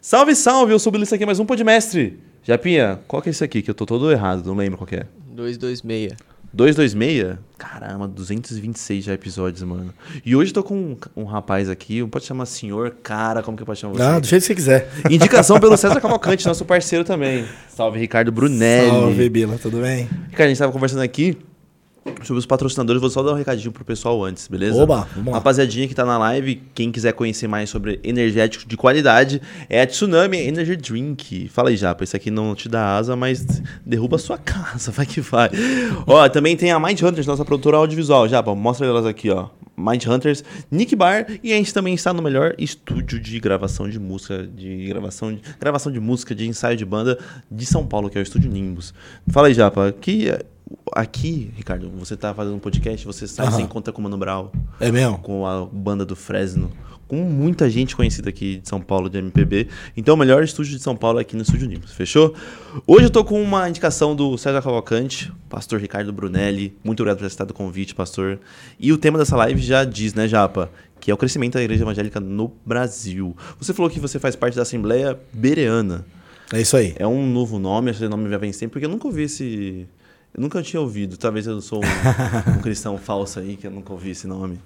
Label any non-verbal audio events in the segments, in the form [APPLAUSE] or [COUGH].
Salve, salve! Eu sou o Belissa aqui, mais um Podmestre. Japinha, qual que é esse aqui? Que eu tô todo errado, não lembro qual que é. 226. 226? Caramba, 226 já episódios, mano. E hoje eu tô com um, um rapaz aqui, pode chamar senhor, cara, como que pode chamar você? Ah, do jeito que você quiser. Indicação pelo César Cavalcante, [LAUGHS] nosso parceiro também. Salve, Ricardo Brunelli. Salve, Bila, tudo bem? Ricardo, a gente tava conversando aqui sobre os patrocinadores. Vou só dar um recadinho pro pessoal antes, beleza? Oba, vamos lá. Rapaziadinha que tá na live, quem quiser conhecer mais sobre energéticos de qualidade, é a Tsunami Energy Drink. Fala aí, Japa, esse aqui não te dá asa, mas derruba a sua [LAUGHS] casa, vai que vai. ó, também tem a Mind Hunters, nossa produtora audiovisual. Japa, mostra elas aqui, ó. Mind Hunters, Nick Bar e a gente também está no melhor estúdio de gravação de música, de gravação de, gravação de música, de ensaio de banda de São Paulo, que é o Estúdio Nimbus. Fala aí, Japa, que aqui, Ricardo, você tá fazendo um podcast, você Aham. você encontra com o Mano Brown, É mesmo? com a banda do Fresno, com muita gente conhecida aqui de São Paulo, de MPB. Então, o melhor estúdio de São Paulo é aqui no Estúdio Nimbus, fechou? Hoje eu tô com uma indicação do César Cavalcante, pastor Ricardo Brunelli. Muito obrigado por ter aceitado o convite, pastor. E o tema dessa live já diz, né, Japa? Que é o crescimento da igreja evangélica no Brasil. Você falou que você faz parte da Assembleia Bereana. É isso aí. É um novo nome, esse nome já vem sempre, porque eu nunca ouvi esse. Eu nunca tinha ouvido. Talvez eu sou um, [LAUGHS] um cristão falso aí, que eu nunca ouvi esse nome.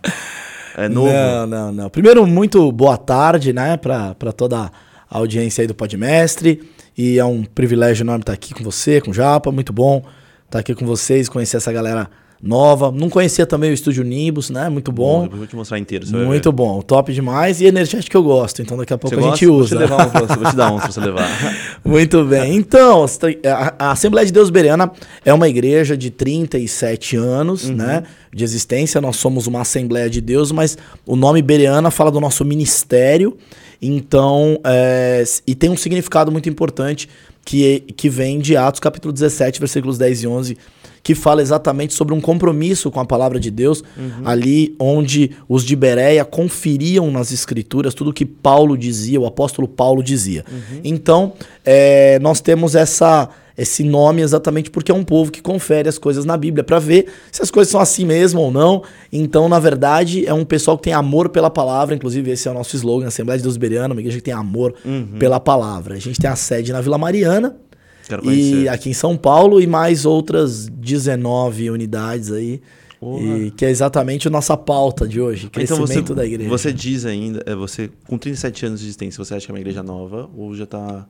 É novo. Não, não, não. Primeiro, muito boa tarde, né, pra, pra toda a audiência aí do Podmestre. E é um privilégio enorme estar aqui com você, com o Japa. Muito bom estar aqui com vocês, conhecer essa galera nova. Não conhecia também o Estúdio Nimbus, né? Muito bom. Eu vou te mostrar inteiro. Muito bom. Top demais. E energético eu gosto. Então daqui a pouco Você a gosta? gente Vou te, usa. levar um, vou te dar um pra você [LAUGHS] levar. Muito bem. Então, a Assembleia de Deus Bereana é uma igreja de 37 anos, né, de existência. Nós somos uma Assembleia de Deus, mas o nome Bereana fala do nosso ministério. Então, é, e tem um significado muito importante que, que vem de Atos capítulo 17, versículos 10 e 11, que fala exatamente sobre um compromisso com a palavra de Deus, ali onde os de Bereia conferiam nas escrituras tudo que Paulo dizia, o apóstolo Paulo dizia. Então, é, nós temos essa esse nome exatamente porque é um povo que confere as coisas na Bíblia para ver se as coisas são assim mesmo ou não. Então, na verdade, é um pessoal que tem amor pela palavra, inclusive esse é o nosso slogan, Assembleia de Deus Bereana, uma igreja que tem amor pela palavra. A gente tem a sede na Vila Mariana, Quero conhecer. e aqui em São Paulo e mais outras 19 unidades aí. E que é exatamente a nossa pauta de hoje, Então crescimento você, da igreja. você diz ainda, é, você com 37 anos de existência, você acha que é uma igreja nova ou já tá.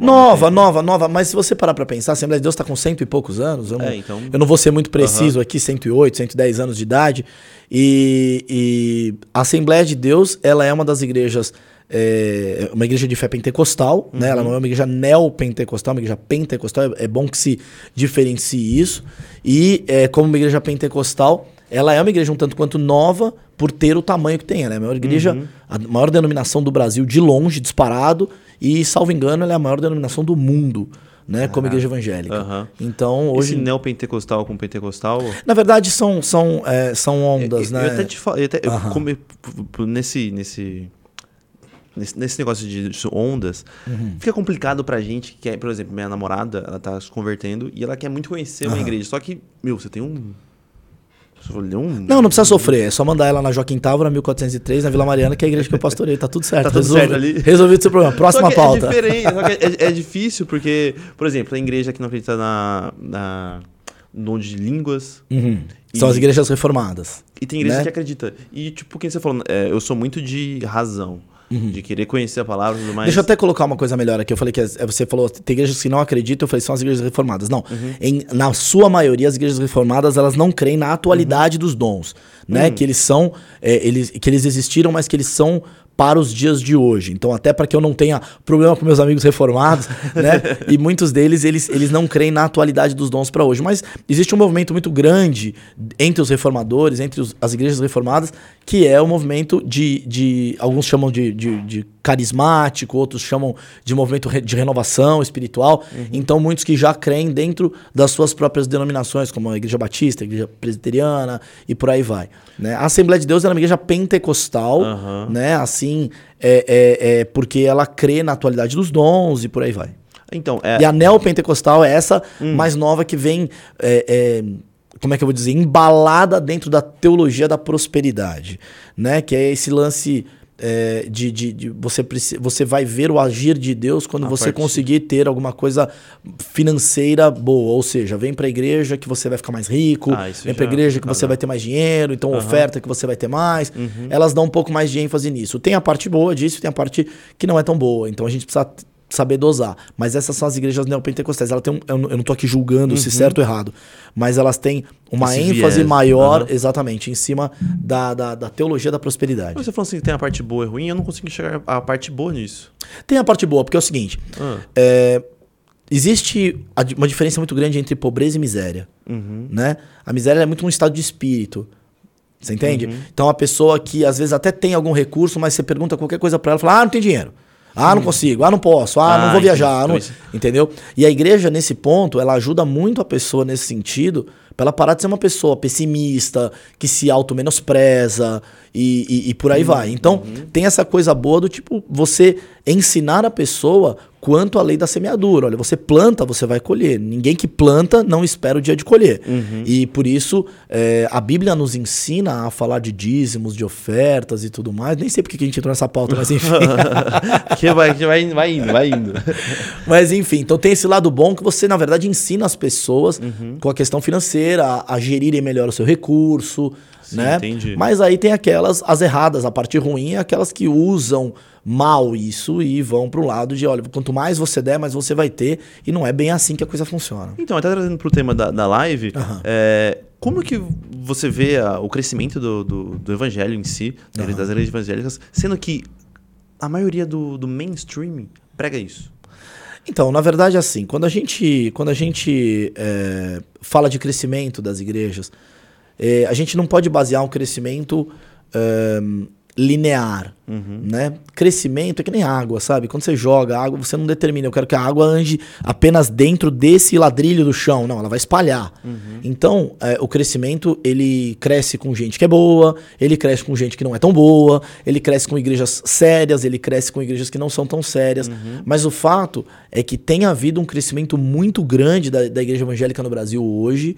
Nova, nova, nova, mas se você parar pra pensar, a Assembleia de Deus tá com cento e poucos anos, eu não, É, então- eu não vou ser muito preciso aqui, 108, 110 anos de idade, e, e a Assembleia de Deus, ela é uma das igrejas, é, uma igreja de fé pentecostal, né? Ela não é uma igreja neopentecostal, é uma igreja pentecostal, é, é bom que se diferencie isso, e é, como uma igreja pentecostal, ela é uma igreja um tanto quanto nova por ter o tamanho que tem. Ela é a maior igreja, a maior denominação do Brasil de longe, disparado. E, salvo engano, ela é a maior denominação do mundo, né? Como igreja evangélica. Aham. Então, Hoje. Esse neopentecostal com pentecostal. Na verdade, são, são, é, são ondas, eu, né? eu até te falo, eu até, eu come- p- p- nesse, nesse, nesse, nesse negócio de ondas, Uhum. fica complicado pra gente, que é, por exemplo, minha namorada, ela tá se convertendo e ela quer muito conhecer uma Aham. igreja. Só que, meu, você tem um. Falou, um Não, não precisa sofrer. É só mandar ela na Joaquim Távora, 1403, na Vila Mariana, que é a igreja que eu pastorei. Tá tudo certo. Tá tudo Resolve- certo ali. Resolvido o seu problema. Próxima que pauta. É diferente, só que é, é difícil porque, por exemplo, a igreja que não acredita na, na no dom de línguas Uhum. São E- as igrejas reformadas. e tem igreja Né? que acredita. E tipo, quem você falou, é, eu sou muito de razão, de querer conhecer a palavra e tudo mais. Uhum. Deixa eu até colocar uma coisa melhor aqui. Eu falei que você falou, tem igrejas que não acreditam, eu falei, são as igrejas reformadas. Não. Uhum. Em- na sua maioria, as igrejas reformadas, elas não creem na atualidade Uhum. dos dons. Né? Que eles são. é, eles, que eles existiram, mas que eles são para os dias de hoje. Então, até para que eu não tenha problema com meus amigos reformados, [LAUGHS] né? E muitos deles, eles, eles não creem na atualidade dos dons para hoje. Mas existe um movimento muito grande entre os reformadores, entre os- as igrejas reformadas, que é o movimento de. de alguns chamam de, de, de carismático, outros chamam de movimento de renovação espiritual. Então, muitos que já creem dentro das suas próprias denominações, como a Igreja Batista, a Igreja Presbiteriana e por aí vai. Né? A Assembleia de Deus era uma igreja pentecostal, Aham. né? Assim, é, é, é porque ela crê na atualidade dos dons e por aí vai. Então, é, E a neopentecostal é essa mais nova que vem, é, é, como é que eu vou dizer, embalada dentro da teologia da prosperidade, né? Que é esse lance é, de, de, de você, você vai ver o agir de Deus quando A você partir- conseguir ter alguma coisa financeira boa. Ou seja, vem pra igreja que você vai ficar mais rico, Ah, vem pra já- igreja que você vai ter mais dinheiro, então Aham. oferta que você vai ter mais. Uhum. Elas dão um pouco mais de ênfase nisso. Tem a parte boa disso, tem a parte que não é tão boa. Então a gente precisa saber dosar. Mas essas são as igrejas neopentecostais. Ela tem um, eu, não- tô aqui julgando se certo ou errado, mas elas têm uma Uhum. Esse ênfase viés. maior, Aham. exatamente, em cima da, da, da teologia da prosperidade. Você falou assim que tem a parte boa e ruim, eu não consigo enxergar a parte boa nisso. Tem a parte boa, porque é o seguinte: Ah, é, existe uma diferença muito grande entre pobreza e miséria. uhum. né? A miséria é muito um estado de espírito. Você entende? Uhum. Então a pessoa que às vezes até tem algum recurso, mas você pergunta qualquer coisa pra ela, fala: "Ah, não tem dinheiro. Ah, não consigo. Ah, não posso. Ah, Ah, não vou viajar. não-" Então isso- Entendeu? E a igreja nesse ponto, ela ajuda muito a pessoa nesse sentido, pra ela parar de ser uma pessoa pessimista, que se auto-menospreza e, e, e por aí vai. Então, tem essa coisa boa do tipo, você ensinar a pessoa quanto à lei da semeadura. Olha, você planta, você vai colher. Ninguém que planta não espera o dia de colher. E por isso, é, a Bíblia nos ensina a falar de dízimos, de ofertas e tudo mais. Nem sei porque que a gente entrou nessa pauta, mas enfim. [LAUGHS] que vai, vai, vai indo, vai indo. Mas enfim, então tem esse lado bom que você, na verdade, ensina as pessoas Uhum. com a questão financeira a, a gerirem melhor o seu recurso, Sim, né? entendi. Mas aí tem aquelas, as erradas, a parte ruim é aquelas que usam mal isso e vão pro lado de, olha, quanto mais você der, mais você vai ter. E não é bem assim que a coisa funciona. Então, até trazendo pro tema da, da live, Aham. é, como que você vê a- o crescimento do, do, do evangelho em si, Aham. das igrejas evangélicas, sendo que a maioria do, do mainstream prega isso? Então, na verdade, assim, quando a gente, quando a gente é, fala de crescimento das igrejas, é, a gente não pode basear um crescimento linear, né? Crescimento é que nem água, sabe? Quando você joga água, você não determina, eu quero que a água ande apenas dentro desse ladrilho do chão. Não, ela vai espalhar. Então, é, o crescimento, ele cresce com gente que é boa, ele cresce com gente que não é tão boa, ele cresce com igrejas sérias, ele cresce com igrejas que não são tão sérias. Mas o fato é que tem havido um crescimento muito grande da, da igreja evangélica no Brasil hoje,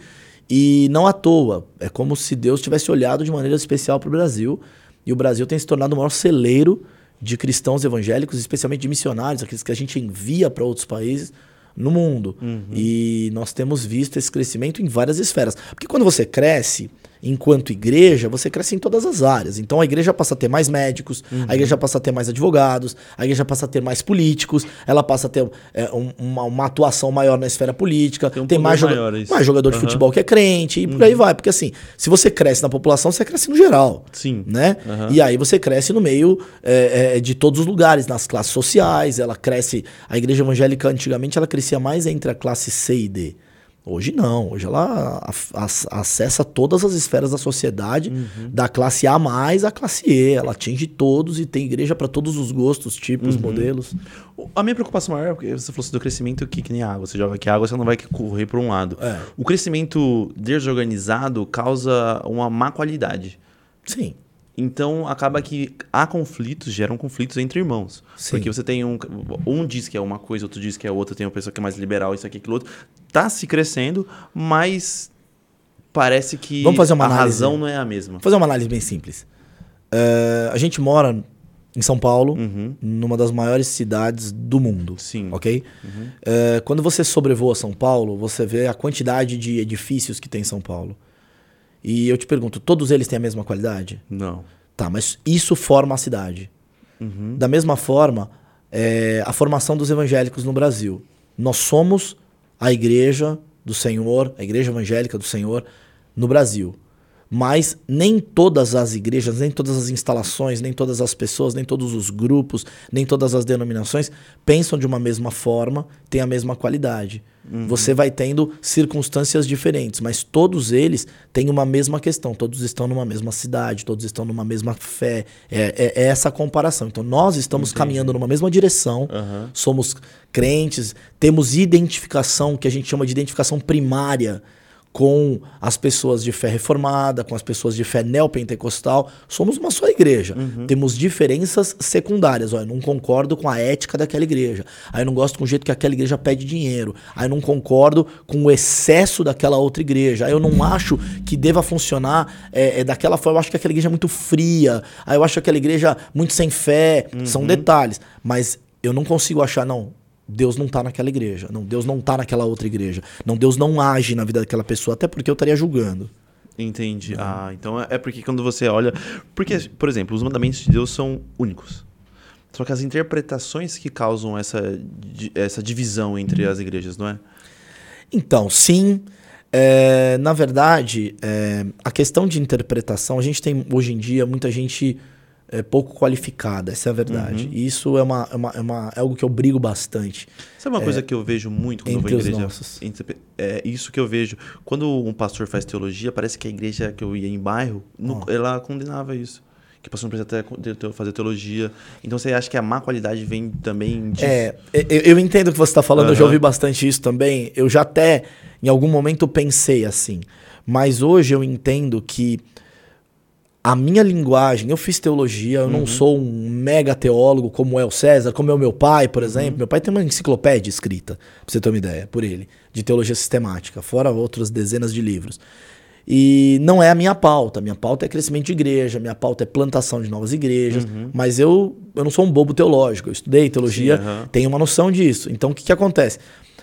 e não à toa. É como se Deus tivesse olhado de maneira especial para o Brasil, e o Brasil tem se tornado o maior celeiro de cristãos evangélicos, especialmente de missionários, aqueles que a gente envia para outros países no mundo. E nós temos visto esse crescimento em várias esferas. Porque quando você cresce enquanto igreja, você cresce em todas as áreas. Então a igreja passa a ter mais médicos, a igreja passa a ter mais advogados, a igreja passa a ter mais políticos, ela passa a ter é, um- uma, uma atuação maior na esfera política, Tem tem, um mais, poder joga- maior, isso. mais jogador de Aham. futebol que é crente e por aí vai. Porque assim, se você cresce na população, você cresce no geral Sim. né? E aí você cresce no meio é, é, de todos os lugares, nas classes sociais, ela cresce. A igreja evangélica antigamente ela crescia mais entre a classe C e D. Hoje não, hoje ela acessa todas as esferas da sociedade, Uhum. da classe A mais à classe E. Ela atinge todos e tem igreja para todos os gostos, tipos, Uhum. modelos. A minha preocupação maior é porque você falou assim do crescimento que, que nem água. Você joga aqui água, você não vai correr por um lado. É. O crescimento desorganizado causa uma má qualidade. Sim. Então acaba que há conflitos, geram conflitos entre irmãos. Sim. Porque você tem um. Um diz que é uma coisa, outro diz que é outra, tem uma pessoa que é mais liberal, isso aqui, aquilo outro. Tá se crescendo, mas parece que Vamos fazer uma a análise. razão não é a mesma. Vou fazer uma análise bem simples. É, a gente mora em São Paulo, Uhum. numa das maiores cidades do mundo. Sim. Ok? É, quando você sobrevoa São Paulo, você vê a quantidade de edifícios que tem em São Paulo. E eu te pergunto, todos eles têm a mesma qualidade? Não. Tá, mas isso forma a cidade. Uhum. Da mesma forma, é, a formação dos evangélicos no Brasil. Nós somos a igreja do Senhor, a igreja evangélica do Senhor no Brasil. Mas nem todas as igrejas, nem todas as instalações, nem todas as pessoas, nem todos os grupos, nem todas as denominações pensam de uma mesma forma, têm a mesma qualidade. Você vai tendo circunstâncias diferentes, mas todos eles têm uma mesma questão, todos estão numa mesma cidade, todos estão numa mesma fé. É, é- é essa comparação. Então nós estamos Entendi. caminhando numa mesma direção, Aham. somos crentes, temos identificação, que a gente chama de identificação primária com as pessoas de fé reformada, com as pessoas de fé neopentecostal. Somos uma só igreja. Uhum. Temos diferenças secundárias. Olha, eu não concordo com a ética daquela igreja. Aí eu não gosto com o jeito que aquela igreja pede dinheiro. Aí eu não concordo com o excesso daquela outra igreja. Aí eu não acho que deva funcionar é, é daquela forma. Eu acho que aquela igreja é muito fria. Aí eu acho que aquela igreja muito sem fé. Uhum. São detalhes. Mas eu não consigo achar, não, Deus não está naquela igreja. Não, Deus não está naquela outra igreja. Não, Deus não age na vida daquela pessoa, até porque eu estaria julgando. Entendi. Ah, então é, é porque quando você olha. Porque, por exemplo, os mandamentos de Deus são únicos. Só que as interpretações que causam essa, essa divisão entre as igrejas, não é? Então, sim. É, na verdade, é, a questão de interpretação, a gente tem hoje em dia muita gente é, pouco qualificada, essa é a verdade. Uhum. E isso é, uma, é, uma, é, uma, é algo que eu brigo bastante. Sabe uma é, coisa que eu vejo muito quando eu vou à igreja? Entre, é isso que eu vejo. Quando um pastor faz teologia, parece que a igreja que eu ia em bairro, oh. ela condenava isso. Que o pastor não precisa até fazer teologia. Então você acha que a má qualidade vem também disso? É, eu, eu entendo o que você está falando, uhum. eu já ouvi bastante isso também. Eu já até, em algum momento, pensei assim. Mas hoje eu entendo que a minha linguagem, eu fiz teologia, eu uhum. não sou um mega teólogo como é o César, como é o meu pai, por exemplo. Uhum. Meu pai tem uma enciclopédia escrita, pra você ter uma ideia, por ele, de teologia sistemática, fora outras dezenas de livros. E não é a minha pauta. Minha pauta é crescimento de igreja, minha pauta é plantação de novas igrejas. Uhum. Mas eu, eu não sou um bobo teológico. Eu estudei teologia, Sim, uhum. tenho uma noção disso. Então o que, que acontece?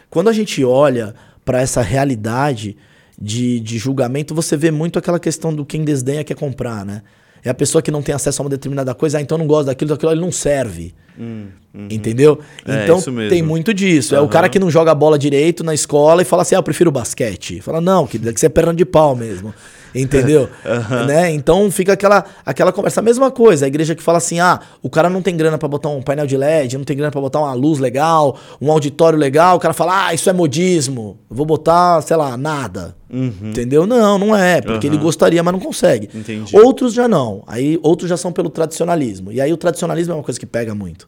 Quando a gente olha para essa realidade de, de julgamento, você vê muito aquela questão do quem desdenha quer comprar, né? É a pessoa que não tem acesso a uma determinada coisa, ah, então não gosta daquilo, daquilo, ele não serve. Hum, uhum. Entendeu? É, então tem muito disso. Uhum. É o cara que não joga bola direito na escola e fala assim: ah, eu prefiro basquete. Fala, não, que deve ser perna de pau mesmo. [LAUGHS] Entendeu? uhum. né? Então fica aquela, aquela conversa. A mesma coisa, a igreja que fala assim: ah, o cara não tem grana para botar um painel de LED, não tem grana para botar uma luz legal, um auditório legal. O cara fala: ah, isso é modismo. Vou botar, sei lá, nada. Uhum. Entendeu? Não, não é, porque uhum. ele gostaria, mas não consegue. Entendi. Outros já não. Aí outros já são pelo tradicionalismo. E aí o tradicionalismo é uma coisa que pega muito.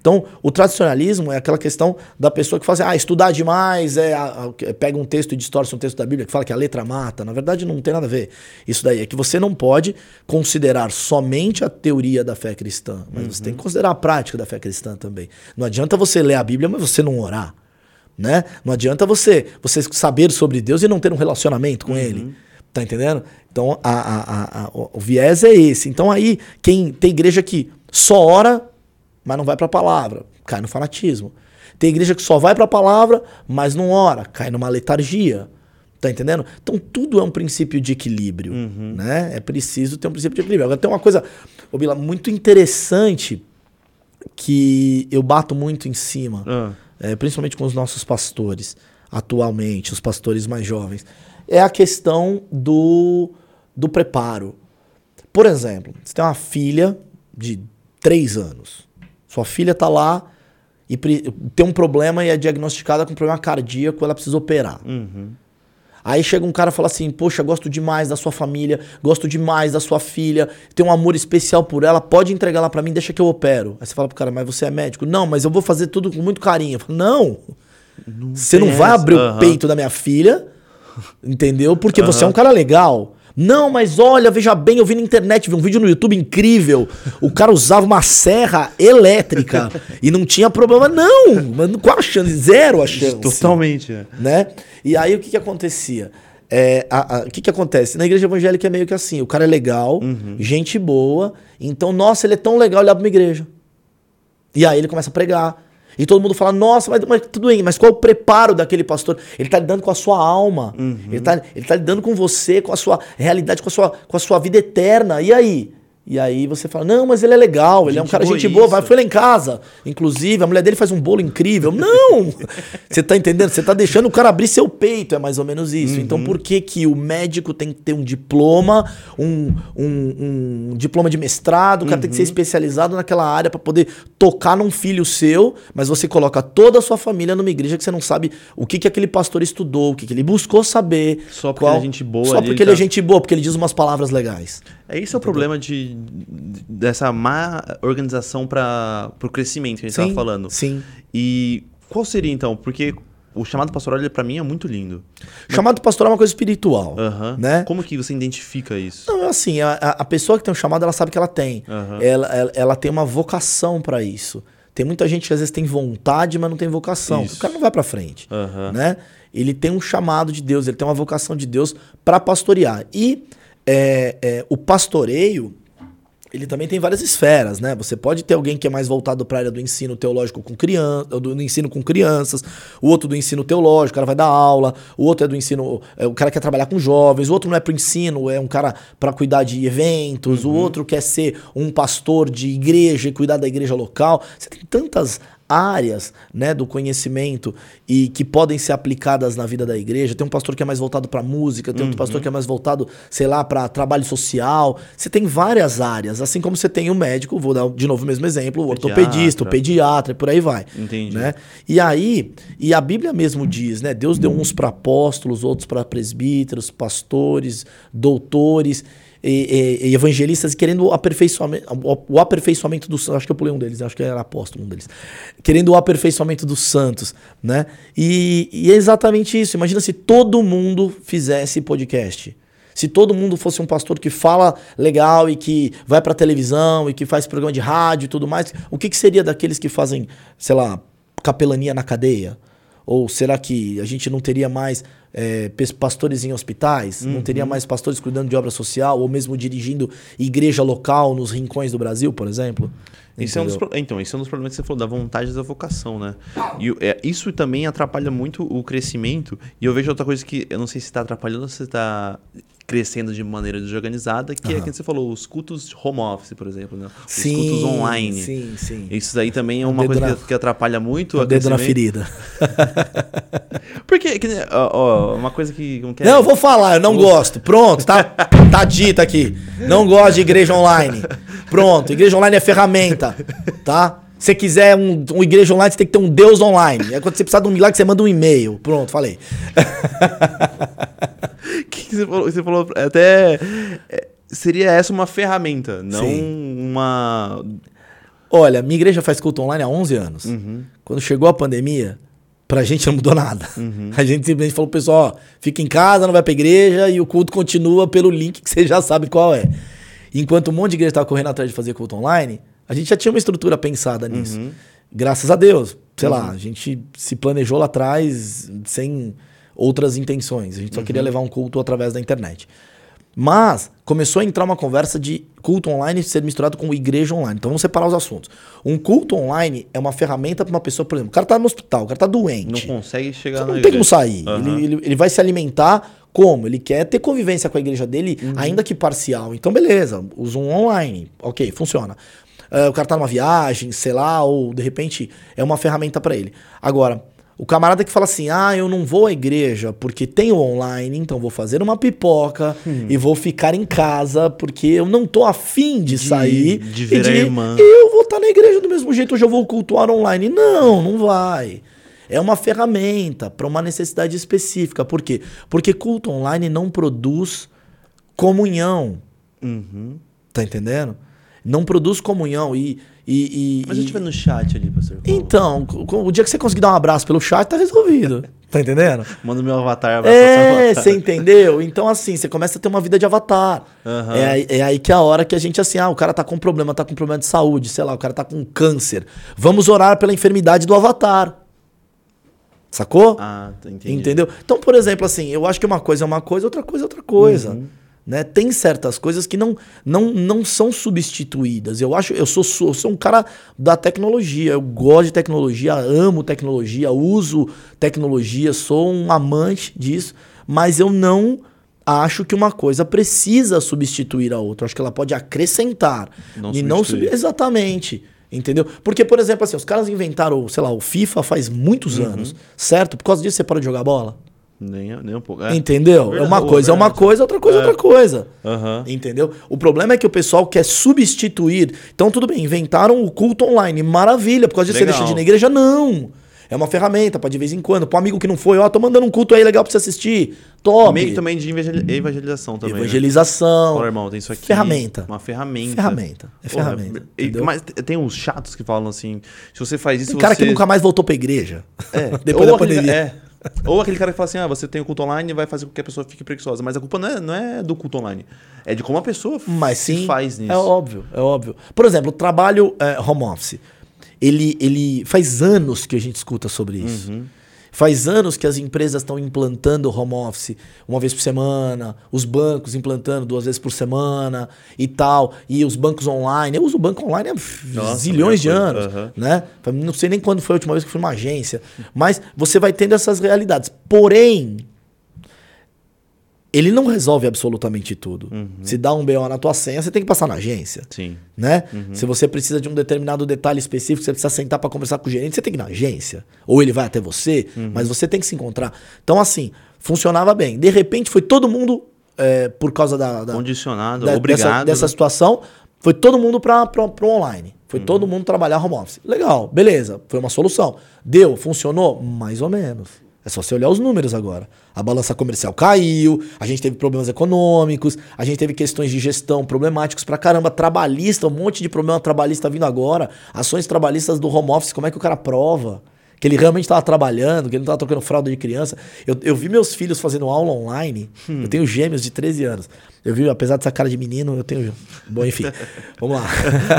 Então, o tradicionalismo é aquela questão da pessoa que fala assim, ah, estudar demais, é, é, pega um texto e distorce um texto da Bíblia que fala que a letra mata. Na verdade, não tem nada a ver. Isso daí é que você não pode considerar somente a teoria da fé cristã, mas uhum. você tem que considerar a prática da fé cristã também. Não adianta você ler a Bíblia, mas você não orar. Né? Não adianta você, você saber sobre Deus e não ter um relacionamento com uhum. Ele. Tá entendendo? Então, a, a, a, o viés é esse. Então, aí, quem tem igreja que só ora mas não vai para a palavra, cai no fanatismo. Tem igreja que só vai para a palavra, mas não ora, cai numa letargia. Tá entendendo? Então tudo é um princípio de equilíbrio, uhum. né? É preciso ter um princípio de equilíbrio. Agora tem uma coisa, Bila, muito interessante que eu bato muito em cima, uhum. é, principalmente com os nossos pastores atualmente, os pastores mais jovens, é a questão do, do preparo. Por exemplo, você tem uma filha de três anos. Sua filha está lá e tem um problema e é diagnosticada com problema cardíaco, ela precisa operar. Uhum. Aí chega um cara e fala assim: Poxa, gosto demais da sua família, gosto demais da sua filha, tenho um amor especial por ela, pode entregar ela para mim, deixa que eu opero. Aí você fala pro cara: Mas você é médico? Não, mas eu vou fazer tudo com muito carinho. Eu falo, não, não você não vai abrir uhum. o peito da minha filha, entendeu? Porque uhum. você é um cara legal. Não, mas olha, veja bem, eu vi na internet, vi um vídeo no YouTube incrível. O cara usava uma serra elétrica [LAUGHS] e não tinha problema, não. Mas qual a chance? Zero a chance. Totalmente. É. Né? E aí o que, que acontecia? É, a, a, o que, que acontece? Na igreja evangélica é meio que assim: o cara é legal, uhum. gente boa, então, nossa, ele é tão legal, ele abre uma igreja. E aí ele começa a pregar. E todo mundo fala, nossa, mas, mas tudo bem, mas qual é o preparo daquele pastor? Ele está lidando com a sua alma. Uhum. Ele está ele tá lidando com você, com a sua realidade, com a sua, com a sua vida eterna. E aí? E aí você fala, não, mas ele é legal, ele gente é um cara gente boa, vai, foi lá em casa. Inclusive, a mulher dele faz um bolo incrível. [LAUGHS] Não! você tá entendendo? Você tá deixando o cara abrir seu peito, é mais ou menos isso. Uhum. Então por que que o médico tem que ter um diploma, um, um, um diploma de mestrado, o cara uhum. tem que ser uhum. especializado naquela área para poder tocar num filho seu, mas você coloca toda a sua família numa igreja que você não sabe o que que aquele pastor estudou, o que que ele buscou saber. Só porque qual... ele é gente boa. Só porque ele, ele é tá... é gente boa, porque ele diz umas palavras legais. É isso é o problema de, dessa má organização para o crescimento que a gente estava falando. Sim. E qual seria então? Porque o chamado pastoral, pra mim, é muito lindo. O chamado pastoral é uma coisa espiritual. Aham. Né? Como que você identifica isso? Não, assim, a, a- pessoa que tem um chamado, ela sabe que ela tem. Aham. Ela, ela, ela tem uma vocação pra isso. Tem muita gente que às vezes tem vontade, mas não tem vocação. Isso. O cara não vai pra frente. Aham. né? Ele tem um chamado de Deus, ele tem uma vocação de Deus para pastorear. E é, é, o pastoreio, ele também tem várias esferas, né? Você pode ter alguém que é mais voltado para a área do ensino teológico com crianças, do ensino com crianças, o outro do ensino teológico, o cara vai dar aula, o outro é do ensino, é, o cara quer trabalhar com jovens, o outro não é para o ensino, é um cara para cuidar de eventos, o outro quer ser um pastor de igreja e cuidar da igreja local. Você tem tantas áreas né, do conhecimento e que podem ser aplicadas na vida da igreja. Tem um pastor que é mais voltado para música, tem outro pastor que é mais voltado, sei lá, para trabalho social. Você tem várias áreas, assim como você tem o médico, vou dar de novo o mesmo exemplo, o ortopedista, o pediatra e por aí vai. Entendi. Né? E aí, e a Bíblia mesmo diz, né? Deus deu uns para apóstolos, outros para presbíteros, pastores, doutores e, e- e evangelistas querendo o aperfeiçoamento, o, aperfeiçoamento dos acho que eu pulei um deles, acho que era apóstolo um deles, querendo o aperfeiçoamento dos santos, né? E, e é exatamente isso. Imagina se todo mundo fizesse podcast. Se todo mundo fosse um pastor que fala legal e que vai pra televisão e que faz programa de rádio e tudo mais, o que, que seria daqueles que fazem, sei lá, capelania na cadeia? Ou será que a gente não teria mais é, pastores em hospitais? Não teria mais pastores cuidando de obra social? Ou mesmo dirigindo igreja local nos rincões do Brasil, por exemplo? Esse é um dos, então, esse é um dos problemas que você falou, da vontade e da vocação, né? E é, isso também atrapalha muito o crescimento. E eu vejo outra coisa que eu não sei se está atrapalhando ou se está crescendo de maneira desorganizada, que é que você falou, os cultos home office, por exemplo, né? Os Sim, cultos online. Sim, sim. Isso daí também é uma coisa na- que, atrapalha muito o o dedo na ferida. [LAUGHS] Porque, que ó, ó, uma coisa que... Como que é? Não, eu vou falar, eu não gosto. Pronto, tá, [LAUGHS] tá dito aqui. Não gosto de igreja online. Pronto, igreja online é ferramenta, tá? Se você quiser um, um igreja online, você tem que ter um Deus online. É quando você precisar de um milagre, você manda um e-mail. Pronto, falei. [LAUGHS] que você falou, você falou até... é, Seria essa uma ferramenta, não Sim. uma... Olha, minha igreja faz culto online há 11 anos. Uhum. Quando chegou a pandemia, pra gente não mudou nada. A gente simplesmente falou, pessoal, ó, fica em casa, não vai pra igreja e o culto continua pelo link que você já sabe qual é. Enquanto um monte de igreja tava correndo atrás de fazer culto online, a gente já tinha uma estrutura pensada nisso. Uhum. Graças a Deus. Sei lá, a gente se planejou lá atrás sem outras intenções. A gente só Uhum. queria levar um culto através da internet. Mas começou a entrar uma conversa de culto online ser misturado com igreja online. Então vamos separar os assuntos. Um culto online é uma ferramenta para uma pessoa, por exemplo, o cara tá no hospital, o cara tá Não doente. consegue chegar Você não tem como igreja. sair. Aham. Ele, ele, ele vai se alimentar como? Ele quer ter convivência com a igreja dele, Uhum. ainda que parcial. Então, beleza, usa um online. Ok, funciona. Ah, o cara tá numa viagem, sei lá, ou de repente é uma ferramenta para ele. Agora, o camarada que fala assim: ah, eu não vou à igreja porque tem o online, então vou fazer uma pipoca Hum. e vou ficar em casa porque eu não tô afim de, sair. de e ver a irmã. Eu vou estar na igreja do mesmo jeito, hoje eu vou cultuar online. Não, não vai. É uma ferramenta para uma necessidade específica. Por quê? Porque culto online não produz comunhão. Uhum. Tá entendendo? Não produz comunhão. E. e, e Mas eu estiver no chat ali, pastor. Paulo, Então, o dia que você conseguir dar um abraço pelo chat, tá resolvido. Tá entendendo? [LAUGHS] Manda o meu avatar abraçar É, avatar. você entendeu? Então, assim, você começa a ter uma vida de avatar. Aham. É, aí- é aí que é a hora que a gente, assim, ah, o cara tá com problema, tá com problema de saúde, sei lá, o cara tá com câncer. Vamos orar pela enfermidade do avatar. Sacou? Ah, tá, entendi. Entendeu? Então, por exemplo, assim, eu acho que uma coisa é uma coisa, outra coisa é outra coisa. Uhum. Né? Tem certas coisas que não, não, não são substituídas. Eu acho, eu sou, eu sou um cara da tecnologia. Eu gosto de tecnologia, amo tecnologia, uso tecnologia, sou um amante disso, mas eu não acho que uma coisa precisa substituir a outra. Acho que ela pode acrescentar Não e não sub- exatamente. Entendeu? Porque, por exemplo, assim, os caras inventaram, sei lá, o FIFA faz muitos Uhum. anos, certo? Por causa disso você para de jogar bola. Nem, nem um pouco. É. Entendeu? É uma coisa, é uma coisa, outra coisa, é outra coisa. Aham. Entendeu? O problema é que o pessoal quer substituir. Então, tudo bem, inventaram o culto online. Maravilha, por causa disso você deixa de ir na igreja? Não. É uma ferramenta pra de vez em quando. Pro amigo que não foi, ó, tô mandando um culto aí legal pra você assistir. Top. Meio também de evangel- evangelização também. né? Evangelização. Fala, irmão, tem isso aqui. Ferramenta. Uma ferramenta. Ferramenta. É Porra, ferramenta. entendeu? mas tem uns chatos que falam assim: se você faz isso, Tem cara você. que nunca mais voltou pra igreja. É, [LAUGHS] Depois ou da pandemia. É, Ou aquele cara que fala assim, ah, você tem o culto online e vai fazer com que a pessoa fique preguiçosa. Mas a culpa não é, não é do culto online. É de como a pessoa Mas se sim, faz nisso. é óbvio, é óbvio. Por exemplo, o trabalho é, home office. Ele, ele faz anos que a gente escuta sobre isso. Uhum. Faz anos que as empresas estão implantando home office uma vez por semana, os bancos implantando duas vezes por semana e tal, e os bancos online. Eu uso o banco online há Nossa, zilhões de anos. Aham. né? Não sei nem quando foi a última vez que fui numa agência, mas você vai tendo essas realidades. Porém, ele não resolve absolutamente tudo. Uhum. Se dá um BO na tua senha, você tem que passar na agência Sim. né? Uhum. Se você precisa de um determinado detalhe específico, você precisa sentar para conversar com o gerente, você tem que ir na agência. Ou ele vai até você, Uhum. mas você tem que se encontrar. Então, assim, funcionava bem. De repente, foi todo mundo, é, por causa da, da, Condicionado, da- obrigado. dessa, dessa né? situação, foi todo mundo para o online. Foi Uhum. todo mundo trabalhar home office. Legal, beleza, foi uma solução. Deu, funcionou? Mais ou menos. É só você olhar os números agora. A balança comercial caiu, a gente teve problemas econômicos, a gente teve questões de gestão problemáticos pra caramba, trabalhista, um monte de problema trabalhista vindo agora, ações trabalhistas do home office, como é que o cara prova? Que ele realmente estava trabalhando, que ele não estava trocando fralda de criança. Eu, eu vi meus filhos fazendo aula online. Eu tenho gêmeos de 13 anos. Eu vi, apesar dessa cara de menino, eu tenho. Bom, enfim. [LAUGHS] vamos lá.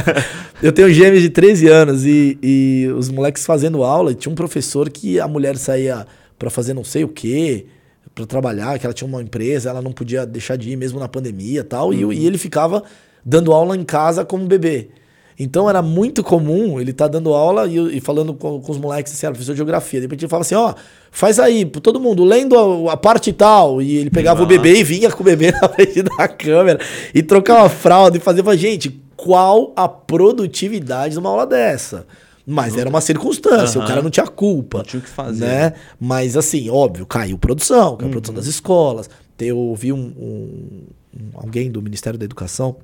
[LAUGHS] eu tenho gêmeos de 13 anos e, e os moleques fazendo aula. E tinha um professor que a mulher saía para fazer não sei o quê, para trabalhar, que ela tinha uma empresa, ela não podia deixar de ir mesmo na pandemia e tal. E, e ele ficava dando aula em casa como bebê. Então era muito comum ele estar dando aula e, e falando com, com os moleques assim, era professor de geografia. De repente ele falava assim, ó, faz aí, todo mundo, lendo a, a parte tal. E ele pegava o bebê e vinha com o bebê [LAUGHS] na frente da câmera e trocava fralda e fazia. Gente, qual a produtividade de uma aula dessa? Mas era uma circunstância, o Aham. cara não tinha culpa. Não tinha o que fazer. Né? Mas assim, óbvio, caiu produção, caiu produção das escolas. Eu ouvi um, um- alguém do Ministério da Educação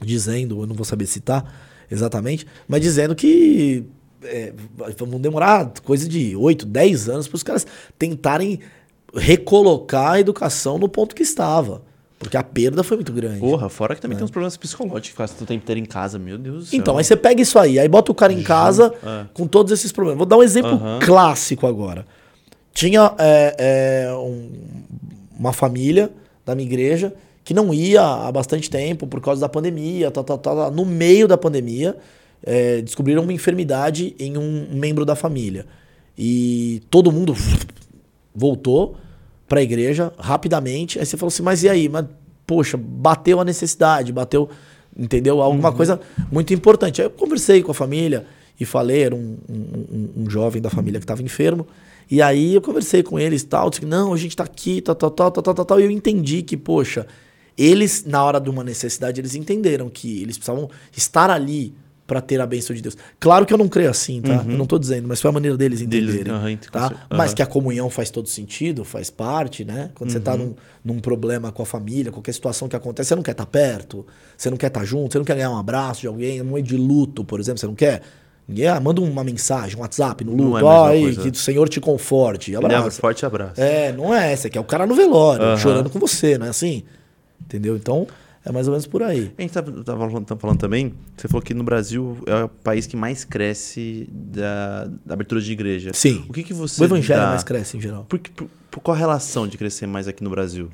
dizendo, eu não vou saber citar exatamente, mas dizendo que é, vamos demorar coisa de 8, 10 anos para os caras tentarem recolocar a educação no ponto que estava. Porque a perda foi muito grande. Porra, fora que também tem uns problemas psicológicos, ficar tanto tempo inteiro em casa, meu Deus do céu. Então, aí você pega isso aí, aí bota o cara em casa com todos esses problemas. Vou dar um exemplo Aham. clássico agora. Tinha é, é, um- uma família da minha igreja que não ia há bastante tempo por causa da pandemia, tal, tal, tal. No meio da pandemia, é, descobriram uma enfermidade em um membro da família. E todo mundo voltou para a igreja rapidamente. Aí você falou assim, mas e aí? Mas, poxa, bateu a necessidade, bateu, entendeu? Alguma coisa muito importante. Aí eu conversei com a família e falei, era um, um- um- um jovem da família que estava enfermo. E aí eu conversei com eles e tal, disse, não, a gente tá aqui, tal, tal, tal, tal, tal, tal. E eu entendi que, poxa, eles, na hora de uma necessidade, eles entenderam que eles precisavam estar ali para ter a bênção de Deus. Claro que eu não creio assim, tá? Eu não tô dizendo, mas foi a maneira deles entenderem. ent- tá? aham. Mas que a comunhão faz todo sentido, faz parte, né? Quando você tá num, num problema com a família, qualquer situação que acontece, você não quer estar perto, você não quer estar junto, você não quer ganhar um abraço de alguém, um de luto, por exemplo, você não quer. Ninguém, ah, manda uma mensagem, um WhatsApp no Não luto, é aí, que o Senhor te conforte, Ele é um abraça. forte abraço. É, não é essa, que é o cara no velório, chorando com você, não é assim? Entendeu? Então, é mais ou menos por aí. A gente tava, tava falando, tava falando também, você falou que no Brasil é o país que mais cresce da, da abertura de igreja. Sim. O que, que você. O evangelho dá- mais cresce em geral. Por, por- por qual a relação de crescer mais aqui no Brasil?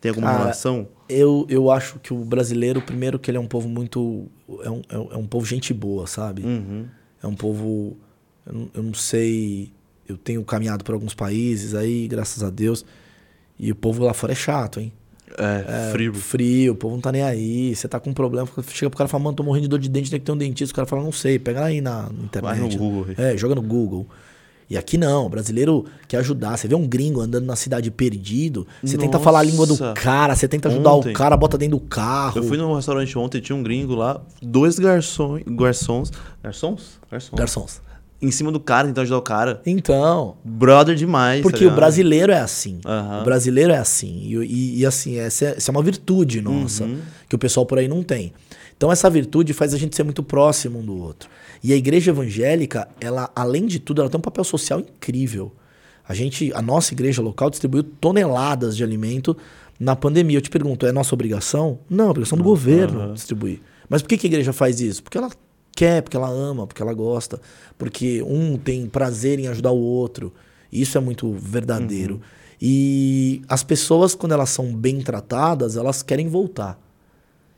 Tem alguma Cara, relação? Eu, eu acho que o brasileiro, primeiro, que ele é um povo muito. É um, é um, é um povo gente boa, sabe? Uhum. É um povo. Eu não, eu não sei. Eu tenho caminhado por alguns países aí, graças a Deus. E o povo lá fora é chato, hein? É, frio. Frio, o povo não tá nem aí. Você tá com um problema, chega pro cara e fala, mano, tô morrendo de dor de dente, tem que ter um dentista. O cara fala, não sei, pega aí na, na internet. Vai no Google. É, joga no Google. E aqui não, o brasileiro quer ajudar. Você vê um gringo andando na cidade perdido, você tenta Nossa. falar a língua do cara, você tenta ajudar Ontem. o cara, bota dentro do carro. Eu fui num restaurante ontem, tinha um gringo lá, dois garçons. Garçons? Garçons? Garçons. Garçons. Em cima do cara, tentando ajudar o cara. Então, Brother demais. porque tá o brasileiro é assim. Aham. O brasileiro é assim. E, e- e, assim, essa é, essa é uma virtude nossa, Uhum. que o pessoal por aí não tem. Então essa virtude faz a gente ser muito próximo um do outro. E a igreja evangélica, ela, além de tudo, ela tem um papel social incrível. A gente, a nossa igreja local distribuiu toneladas de alimento na pandemia. Eu te pergunto, é nossa obrigação? Não, é obrigação do governo aham. distribuir. Mas por que, que a igreja faz isso? Porque ela quer, porque ela ama, porque ela gosta, porque um tem prazer em ajudar o outro. Isso é muito verdadeiro. Uhum. E as pessoas, quando elas são bem tratadas, elas querem voltar.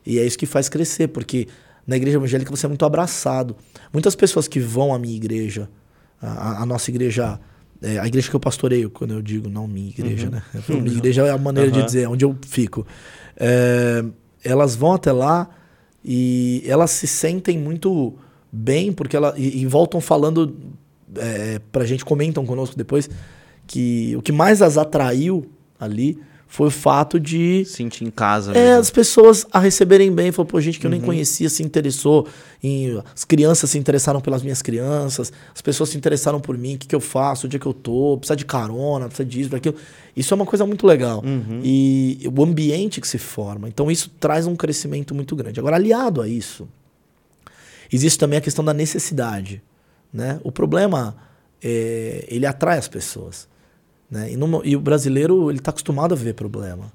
E é isso que faz crescer, porque na igreja evangélica você é muito abraçado. Muitas pessoas que vão à minha igreja, a, a nossa igreja, é, a igreja que eu pastoreio, quando eu digo não minha igreja, uhum. né? [LAUGHS] Minha igreja é a maneira uhum. de dizer, onde eu fico. É, elas vão até lá e elas se sentem muito bem, porque ela, e, e voltam falando é, pra gente, comentam conosco depois, que o que mais as atraiu ali foi o fato de. Sentir em casa. É, mesmo. as pessoas a receberem bem. Falou, pô, gente que eu nem uhum. conhecia se interessou. Em, as crianças se interessaram pelas minhas crianças, as pessoas se interessaram por mim, o que, que eu faço, onde é que eu tô, precisa de carona, precisa disso, daquilo. Isso é uma coisa muito legal. Uhum. E o ambiente que se forma. Então, isso traz um crescimento muito grande. Agora, aliado a isso, existe também a questão da necessidade. Né? O problema, é, ele atrai as pessoas. Né? E, no, e o brasileiro ele está acostumado a ver problema.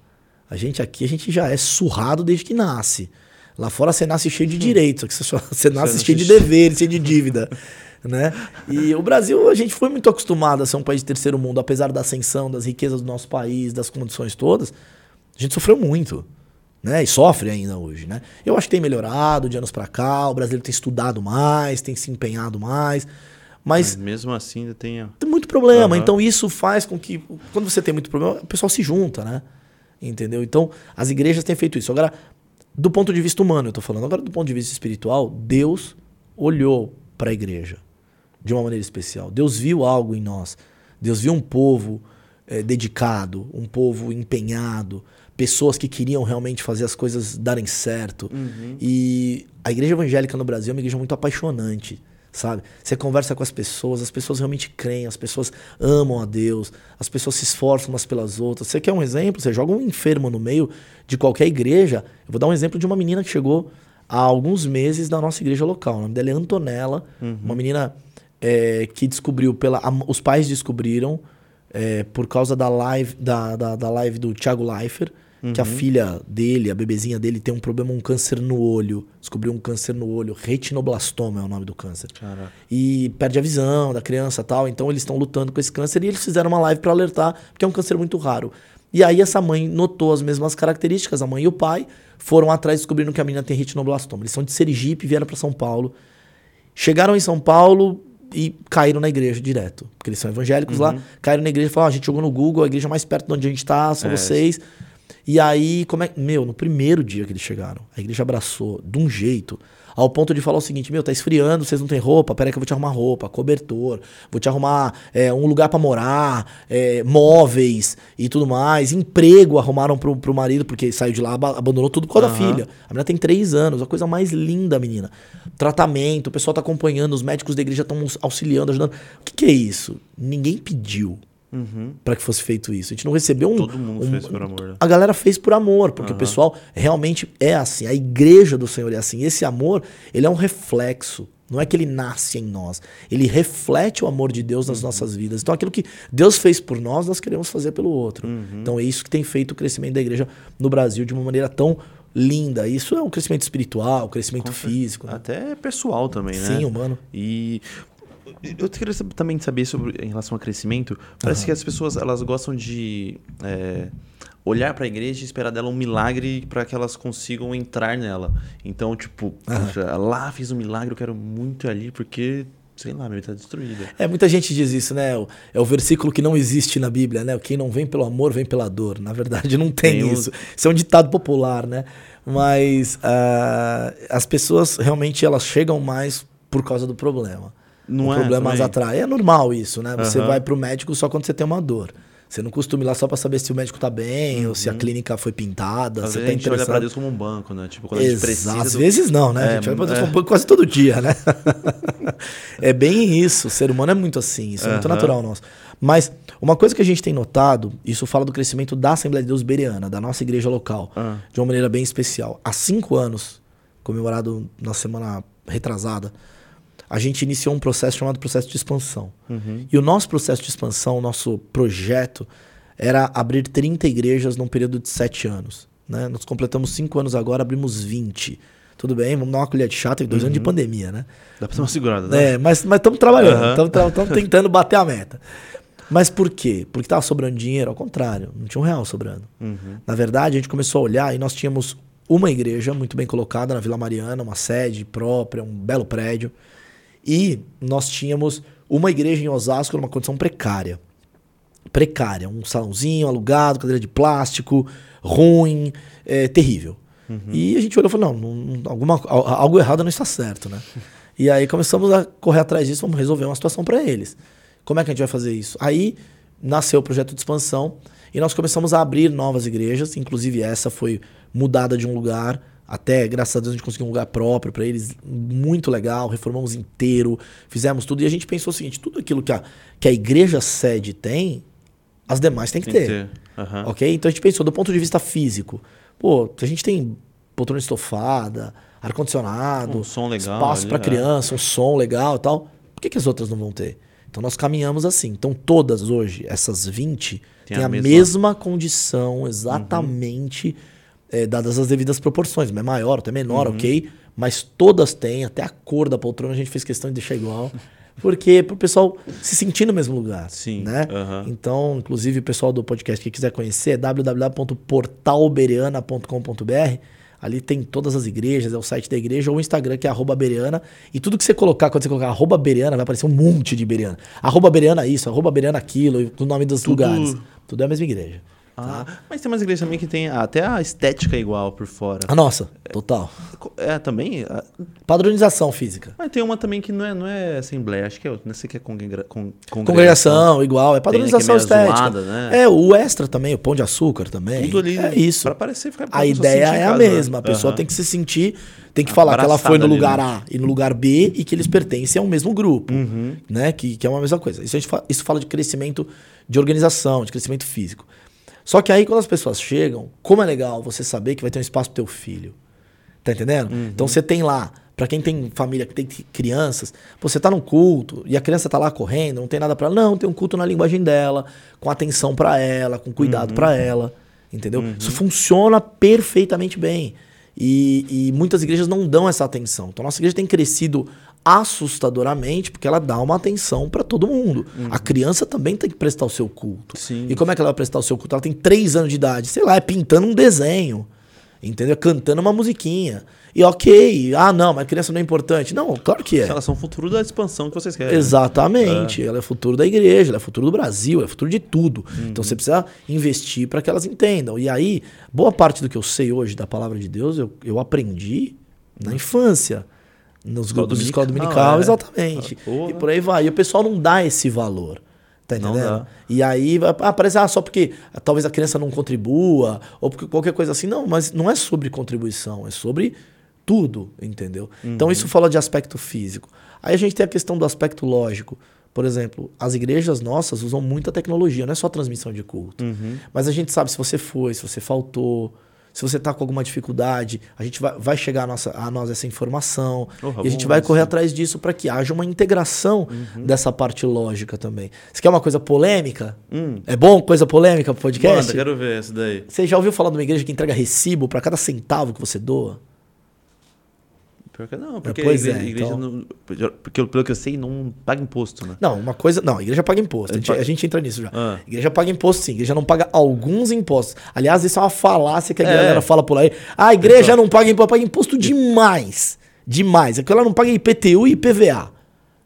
A gente aqui a gente já é surrado desde que nasce. Lá fora você nasce cheio de hum. direitos, você, só, [LAUGHS] você nasce você cheio de deveres, cheio de dívida. [LAUGHS] né? E o Brasil, a gente foi muito acostumado a ser um país de terceiro mundo, apesar da ascensão, das riquezas do nosso país, das condições todas. A gente sofreu muito. Né? E sofre ainda hoje, né? Eu acho que tem melhorado de anos para cá, o brasileiro tem estudado mais, tem se empenhado mais. Mas, mas mesmo assim ainda tem. Tem muito problema. Uhum. Então isso faz com que. Quando você tem muito problema, o pessoal se junta, né? Entendeu? Então as igrejas têm feito isso. Agora, do ponto de vista humano, eu tô falando. Agora, do ponto de vista espiritual, Deus olhou para a igreja de uma maneira especial. Deus viu algo em nós. Deus viu um povo é, dedicado, um povo empenhado, pessoas que queriam realmente fazer as coisas darem certo. Uhum. E a igreja evangélica no Brasil é uma igreja muito apaixonante sabe? Você conversa com as pessoas, as pessoas realmente creem, as pessoas amam a Deus, as pessoas se esforçam umas pelas outras. Você quer um exemplo? Você joga um enfermo no meio de qualquer igreja. Eu vou dar um exemplo de uma menina que chegou há alguns meses na nossa igreja local. O nome dela é Antonella, uhum. uma menina é, que descobriu pela, a, os pais descobriram é, por causa da live da, da, da live do Thiago Leifert Uhum. Que a filha dele, a bebezinha dele, tem um problema, um câncer no olho. Descobriu um câncer no olho. Retinoblastoma é o nome do câncer. Caraca. E perde a visão da criança tal. Então eles estão lutando com esse câncer e eles fizeram uma live para alertar, porque é um câncer muito raro. E aí essa mãe notou as mesmas características, a mãe e o pai foram atrás descobrindo que a menina tem retinoblastoma. Eles são de Sergipe, vieram para São Paulo. Chegaram em São Paulo e caíram na igreja direto, porque eles são evangélicos uhum. lá. Caíram na igreja e falaram: ah, a gente jogou no Google, a igreja mais perto de onde a gente está, são é, vocês. E aí, como é. Meu, no primeiro dia que eles chegaram, a igreja abraçou de um jeito, ao ponto de falar o seguinte: Meu, tá esfriando, vocês não têm roupa? Peraí que eu vou te arrumar roupa, cobertor, vou te arrumar é, um lugar para morar, é, móveis e tudo mais. Emprego arrumaram pro, pro marido, porque saiu de lá, abandonou tudo por causa uhum. da filha. A menina tem três anos, a coisa mais linda, menina. Tratamento, o pessoal tá acompanhando, os médicos da igreja estão auxiliando, ajudando. O que, que é isso? Ninguém pediu. Uhum. para que fosse feito isso. A gente não recebeu um. Todo mundo um, fez por amor. Né? A galera fez por amor, porque uhum. o pessoal realmente é assim. A igreja do Senhor é assim. Esse amor, ele é um reflexo. Não é que ele nasce em nós. Ele reflete o amor de Deus nas uhum. nossas vidas. Então, aquilo que Deus fez por nós, nós queremos fazer pelo outro. Uhum. Então, é isso que tem feito o crescimento da igreja no Brasil de uma maneira tão linda. Isso é um crescimento espiritual, um crescimento físico. Né? Até pessoal também, né? Sim, humano. E eu queria também saber sobre em relação ao crescimento. Parece uhum. que as pessoas elas gostam de é, olhar para a igreja e esperar dela um milagre para que elas consigam entrar nela. Então, tipo, uhum. poxa, lá fiz um milagre, eu quero muito ir ali porque sei lá, meu, tá destruída. É, muita gente diz isso, né? É o versículo que não existe na Bíblia, né? Quem não vem pelo amor, vem pela dor. Na verdade, não tem, tem isso. Um... Isso é um ditado popular, né? Mas uh, as pessoas realmente elas chegam mais por causa do problema. Não o é, problema as atrai. É normal isso, né? Você uhum. vai pro médico só quando você tem uma dor. Você não costuma ir lá só para saber se o médico tá bem ou se a uhum. clínica foi pintada. Às você vezes tá a gente olha pra Deus como um banco, né? Tipo, quando Exato. a gente precisa. Às do... vezes não, né? É, a gente olha pra Deus é. como um banco quase todo dia, né? [LAUGHS] é bem isso. O ser humano é muito assim. Isso é muito natural nosso. Mas uma coisa que a gente tem notado, isso fala do crescimento da Assembleia de Deus Bereana, da nossa igreja local, uhum. de uma maneira bem especial. Há cinco anos, comemorado na semana retrasada, a gente iniciou um processo chamado processo de expansão. Uhum. E o nosso processo de expansão, o nosso projeto, era abrir 30 igrejas num período de 7 anos. Né? Nós completamos 5 anos agora, abrimos 20. Tudo bem, vamos dar uma colher de chata, dois uhum. anos de uhum. pandemia, né? Dá pra ser uma segurada, né? É, mas estamos trabalhando, estamos [LAUGHS] uhum. tentando bater a meta. Mas por quê? Porque estava sobrando dinheiro? Ao contrário, não tinha um real sobrando. Uhum. Na verdade, a gente começou a olhar e nós tínhamos uma igreja muito bem colocada na Vila Mariana, uma sede própria, um belo prédio. E nós tínhamos uma igreja em Osasco numa condição precária. Precária. Um salãozinho alugado, cadeira de plástico, ruim, é, terrível. E a gente olhou e falou: não, não, alguma, algo errado não está certo, né? [LAUGHS] e aí começamos a correr atrás disso, vamos resolver uma situação para eles. Como é que a gente vai fazer isso? Aí nasceu o projeto de expansão e nós começamos a abrir novas igrejas, inclusive essa foi mudada de um lugar, até graças a Deus a gente conseguiu um lugar próprio para eles, muito legal, reformamos inteiro, fizemos tudo e a gente pensou o seguinte, tudo aquilo que a, que a igreja sede tem, as demais tem que Tem que ter. ter. Aham. Ok? Então a gente pensou do ponto de vista físico. Pô, a gente tem poltrona estofada, ar-condicionado, Um som legal espaço para é. criança, um som legal e tal. Por que, que as outras não vão ter? Então nós caminhamos assim. Então todas hoje, essas 20, Tem têm a a, mesma- mesma... condição, exatamente, eh, dadas as devidas proporções. É maior, outra é menor, Uhum. ok? Mas todas têm, até a cor da poltrona a gente fez questão de deixar igual. [LAUGHS] Porque pro pessoal se sentir no mesmo lugar. Sim, Né? aham. Então, inclusive, o pessoal do podcast que quiser conhecer é www.portalbereana.com.br. Ali tem todas as igrejas, é o site da igreja, ou o Instagram, que é arroba Bereana. E tudo que você colocar, quando você colocar arroba Bereana, vai aparecer um monte de Bereana. Arroba Bereana isso, arroba Bereana aquilo, o nome dos Tudo- lugares. Tudo é a mesma igreja. Ah, mas tem umas igrejas também que tem até a estética igual por fora. A nossa, total. É, também? Ah, Padronização física. Mas tem uma também que não é, não é assembleia, acho que é outra. Não sei que é congregra, con, Congregação, igual. É padronização é estética. zoada, né? É, o extra também, o pão de açúcar também. Tudo ali. É isso. Pra parecer ficar A ideia é a né? mesma. A pessoa Aham. tem que se sentir, tem que falar que ela foi no ali, lugar né? A e no lugar B e que eles pertencem ao mesmo grupo, Uhum. né? Que, que é uma mesma coisa. Isso, a gente fa- isso fala de crescimento de organização, de crescimento físico. Só que aí quando as pessoas chegam, como é legal você saber que vai ter um espaço pro teu filho. Tá entendendo? Uhum. Então você tem lá, pra quem tem família, que tem crianças, você tá num culto e a criança tá lá correndo, não tem nada pra ela. Não, tem um culto na linguagem dela, com atenção pra ela, com Uhum. cuidado pra ela. Entendeu? Isso funciona perfeitamente bem. E, e muitas igrejas não dão essa atenção. Então, nossa igreja tem crescido assustadoramente porque ela dá uma atenção pra todo mundo. A criança também tem que prestar o seu culto. Uhum. Sim. E como é que ela vai prestar o seu culto? Ela tem três anos de idade. Sei lá, é pintando um desenho. Entendeu? Cantando uma musiquinha. E ok, ah não, mas criança não é importante. Não, claro que é. Elas são o futuro da expansão que vocês querem. Exatamente. Ela é futuro da igreja, ela é futuro do Brasil, ela é futuro de tudo. Então você precisa investir para que elas entendam. E aí, boa parte do que eu sei hoje da palavra de Deus, eu, eu aprendi na infância. Nos grupos de escola dominical, é. exatamente. Ah, e por aí vai. E o pessoal não dá esse valor. Tá entendendo? E aí ah, parece ah, só porque talvez a criança não contribua, ou porque qualquer coisa assim. Não, mas não é sobre contribuição, é sobre tudo, entendeu? Então isso fala de aspecto físico. Aí a gente tem a questão do aspecto lógico. Por exemplo, as igrejas nossas usam muita tecnologia, não é só transmissão de culto. Mas a gente sabe se você foi, se você faltou, se você está com alguma dificuldade, a gente vai, vai chegar a, nossa, a nós essa informação. Porra, e a gente vai isso. correr atrás disso para que haja uma integração Uhum. dessa parte lógica também. Você quer uma coisa polêmica? Hum. É bom coisa polêmica pro podcast? Manda, quero ver essa daí. Você já ouviu falar de uma igreja que entrega recibo para cada centavo que você doa? Pior que não, porque pois a igreja, é, igreja então. não, porque pelo que eu sei, não paga imposto, né? Não, uma coisa. Não, a igreja paga imposto. A gente, a gente entra nisso já. Ah. A igreja paga imposto, sim. A igreja não paga alguns impostos. Aliás, isso é uma falácia que a É. galera fala por aí. A igreja não paga imposto, paga imposto demais. Demais. É que ela não paga IPTU e IPVA.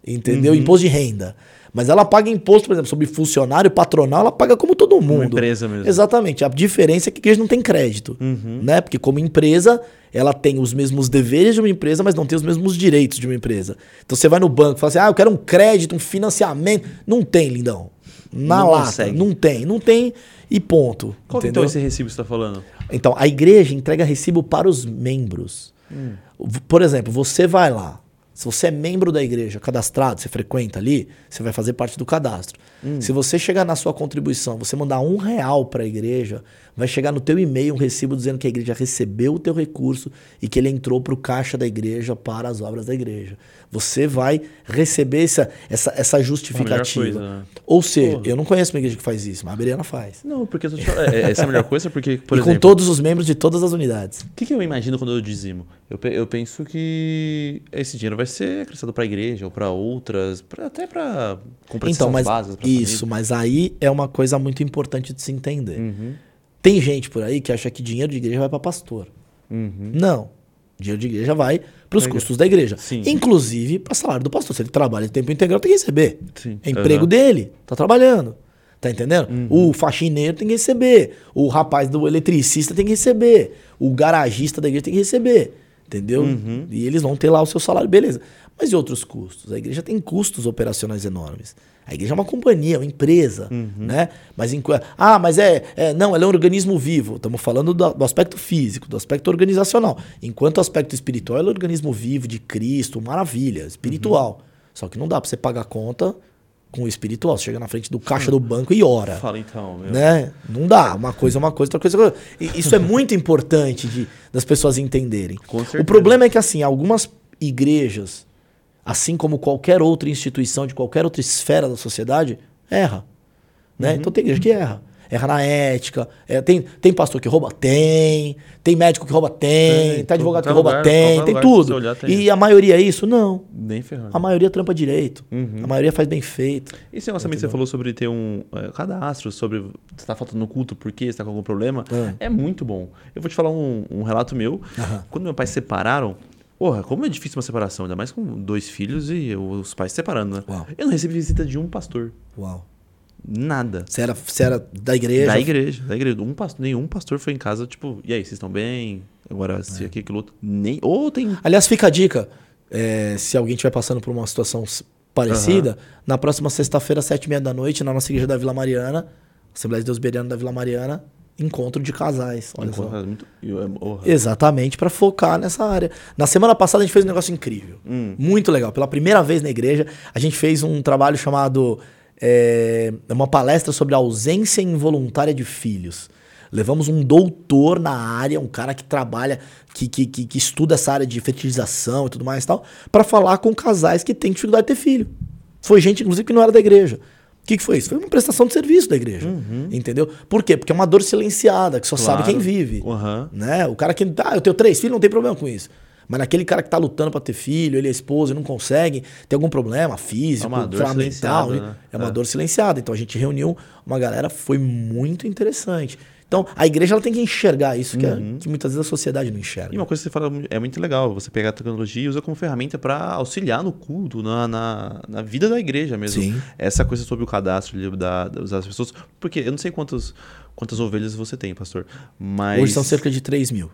Entendeu? Uhum. Imposto de renda. Mas ela paga imposto, por exemplo, sobre funcionário patronal, ela paga como todo mundo. empresa mesmo. Exatamente. A diferença é que a igreja não tem crédito. Uhum. Né? Porque como empresa, ela tem os mesmos deveres de uma empresa, mas não tem os mesmos direitos de uma empresa. Então você vai no banco e fala assim: ah, eu quero um crédito, um financiamento. Não tem, lindão. Na Não lata. consegue. Não tem. Não tem e ponto. Qual que entendeu? então esse recibo que você tá falando? Então, a igreja entrega recibo para os membros. V- Por exemplo, você vai lá. Se você é membro da igreja, cadastrado, você frequenta ali, você vai fazer parte do cadastro. Se você chegar na sua contribuição, você mandar um real para a igreja, vai chegar no teu e-mail um recibo dizendo que a igreja recebeu o teu recurso e que ele entrou para o caixa da igreja para as obras da igreja. Você vai receber essa, essa, essa justificativa. coisa, né? Ou seja, Porra. eu não conheço uma igreja que faz isso, mas a Bereana faz. Não, porque falando, é, essa é a melhor coisa, porque, [LAUGHS] por e exemplo, com todos os membros de todas as unidades. o que, que eu imagino quando eu dizimo? Eu, eu penso que esse dinheiro vai vai ser acrescentado para a igreja ou para outras, pra, até para então, mas básicas. Isso, família. mas aí é uma coisa muito importante de se entender. Uhum. Tem gente por aí que acha que dinheiro de igreja vai para pastor. Uhum. Não. Dinheiro de igreja vai para os custos da igreja. Sim. Inclusive para salário do pastor. Se ele trabalha em tempo integral, tem que receber. Sim. É emprego uhum. dele. Tá trabalhando. Tá entendendo? Uhum. O faxineiro tem que receber. O rapaz do eletricista tem que receber. O garagista da igreja tem que receber. Entendeu? Uhum. E eles vão ter lá o seu salário, beleza. Mas e outros custos? A igreja tem custos operacionais enormes. A igreja é uma companhia, uma empresa, uhum. né? Mas em, ah, mas é, é, não, ela é um organismo vivo. Estamos falando do, do, aspecto físico, do aspecto organizacional. Enquanto o aspecto espiritual é um organismo vivo de Cristo, maravilha, espiritual. Uhum. Só que não dá para você pagar conta com o espiritual. Você chega na frente do caixa do banco e ora. Fala então, meu. Né? Não dá. Uma coisa é uma coisa, outra coisa é outra. Isso é muito importante de, das pessoas entenderem. o problema é que, assim, algumas igrejas, assim como qualquer outra instituição de qualquer outra esfera da sociedade, erra. Né? Uhum. Então tem igreja que erra erra na ética. É, tem, tem pastor que rouba? Tem. Tem médico que rouba? Tem. tem, tem advogado que rouba? Lugar, tem. Tem tudo. Olhar, tem. E a maioria é isso? Não. Nem ferrando. A maioria trampa direito. Uhum. A maioria faz bem feito. Esse negócio também que você falou sobre ter um é, cadastro, sobre você tá faltando no culto porque você tá com algum problema. É, é muito bom. Eu vou te falar um, um relato meu. Uhum. Quando meus pais se separaram, Porra, como é difícil uma separação, ainda mais com dois filhos e os pais se separando, né? Uau. Eu não recebi visita de um pastor. Uau. Nada. Você era, você era da igreja? Da igreja, da igreja. Um pastor, nenhum pastor foi em casa, tipo, e aí, vocês estão bem? Agora, se é. aqui, aquilo outro. Nem. Ou tem. Aliás, fica a dica. É, se alguém estiver passando por uma situação parecida, uhum. na próxima sexta-feira, sete e meia da noite, na nossa igreja da Vila Mariana, Assembleia de Deus Beriano da Vila Mariana, encontro de casais. Olha só. É muito... oh, Exatamente, para focar nessa área. Na semana passada a gente fez um negócio incrível. Hum. Muito legal. Pela primeira vez na igreja, a gente fez um trabalho chamado é, uma palestra sobre a ausência involuntária de filhos. Levamos um doutor na área, um cara que trabalha, que, que, que, que estuda essa área de fertilização e tudo mais e tal, para falar com casais que têm dificuldade de ter filho. Foi gente, inclusive, que não era da igreja. O que, que foi isso? Foi uma prestação de serviço da igreja. Uhum. Entendeu? Por quê? Porque é uma dor silenciada, que só claro. sabe quem vive. Uhum. Né? O cara que. Ah, eu tenho três filhos, não tem problema com isso. Mas naquele cara que tá lutando para ter filho, ele é esposa e não consegue, tem algum problema físico, é uma dor fundamental, né? é uma é. dor silenciada. Então a gente reuniu uma galera, foi muito interessante. Então, a igreja ela tem que enxergar isso, que, é, uhum. é, que, muitas vezes a sociedade não enxerga. E uma coisa que você fala é muito legal, você pegar a tecnologia e usa como ferramenta para auxiliar no culto, na, na, na, vida da igreja mesmo. Sim. Essa coisa sobre o cadastro da, das pessoas. Porque eu não sei quantos, quantas ovelhas você tem, pastor, mas... Hoje são cerca de 3 mil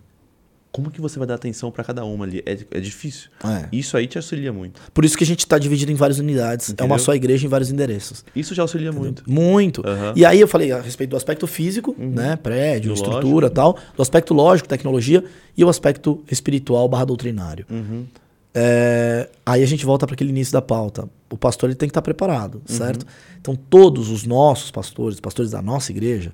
como que você vai dar atenção para cada uma ali? É, é difícil. É. Isso aí te auxilia muito. Por isso que a gente está dividido em várias unidades. Entendeu? É uma só igreja em vários endereços. Isso já auxilia Entendeu? muito. Muito. Uhum. E aí eu falei a respeito do aspecto físico, uhum. né? Prédio, do estrutura lógico. tal. Do aspecto lógico, tecnologia. E o aspecto espiritual barra doutrinário. Uhum. É, aí a gente volta para aquele início da pauta. O pastor ele tem que estar tá preparado, certo? Então todos os nossos pastores, pastores da nossa igreja,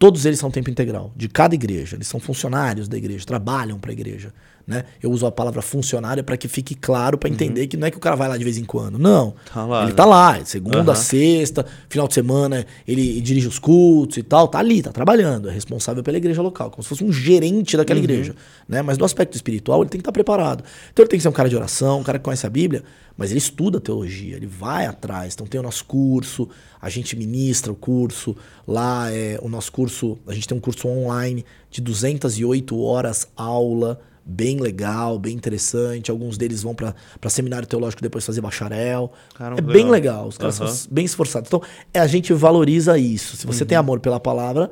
Todos eles são tempo integral, de cada igreja. Eles são funcionários da igreja, trabalham para a igreja. Né? Eu uso a palavra funcionário para que fique claro, para entender uhum. que não é que o cara vai lá de vez em quando. Não. Tá lá, ele né? tá lá, segunda, uhum. sexta, final de semana, ele dirige os cultos e tal. Tá ali, tá trabalhando. É responsável pela igreja local, como se fosse um gerente daquela uhum. igreja. Né? Mas do aspecto espiritual, ele tem que estar tá preparado. Então ele tem que ser um cara de oração, um cara que conhece a Bíblia, mas ele estuda teologia, ele vai atrás. Então tem o nosso curso, a gente ministra o curso. Lá é o nosso curso, a gente tem um curso online de 208 horas aula bem legal, bem interessante. Alguns deles vão para seminário teológico depois fazer bacharel. Caramba, é bem legal, os caras uhum. são bem esforçados. Então, é, a gente valoriza isso. Se você uhum. tem amor pela palavra,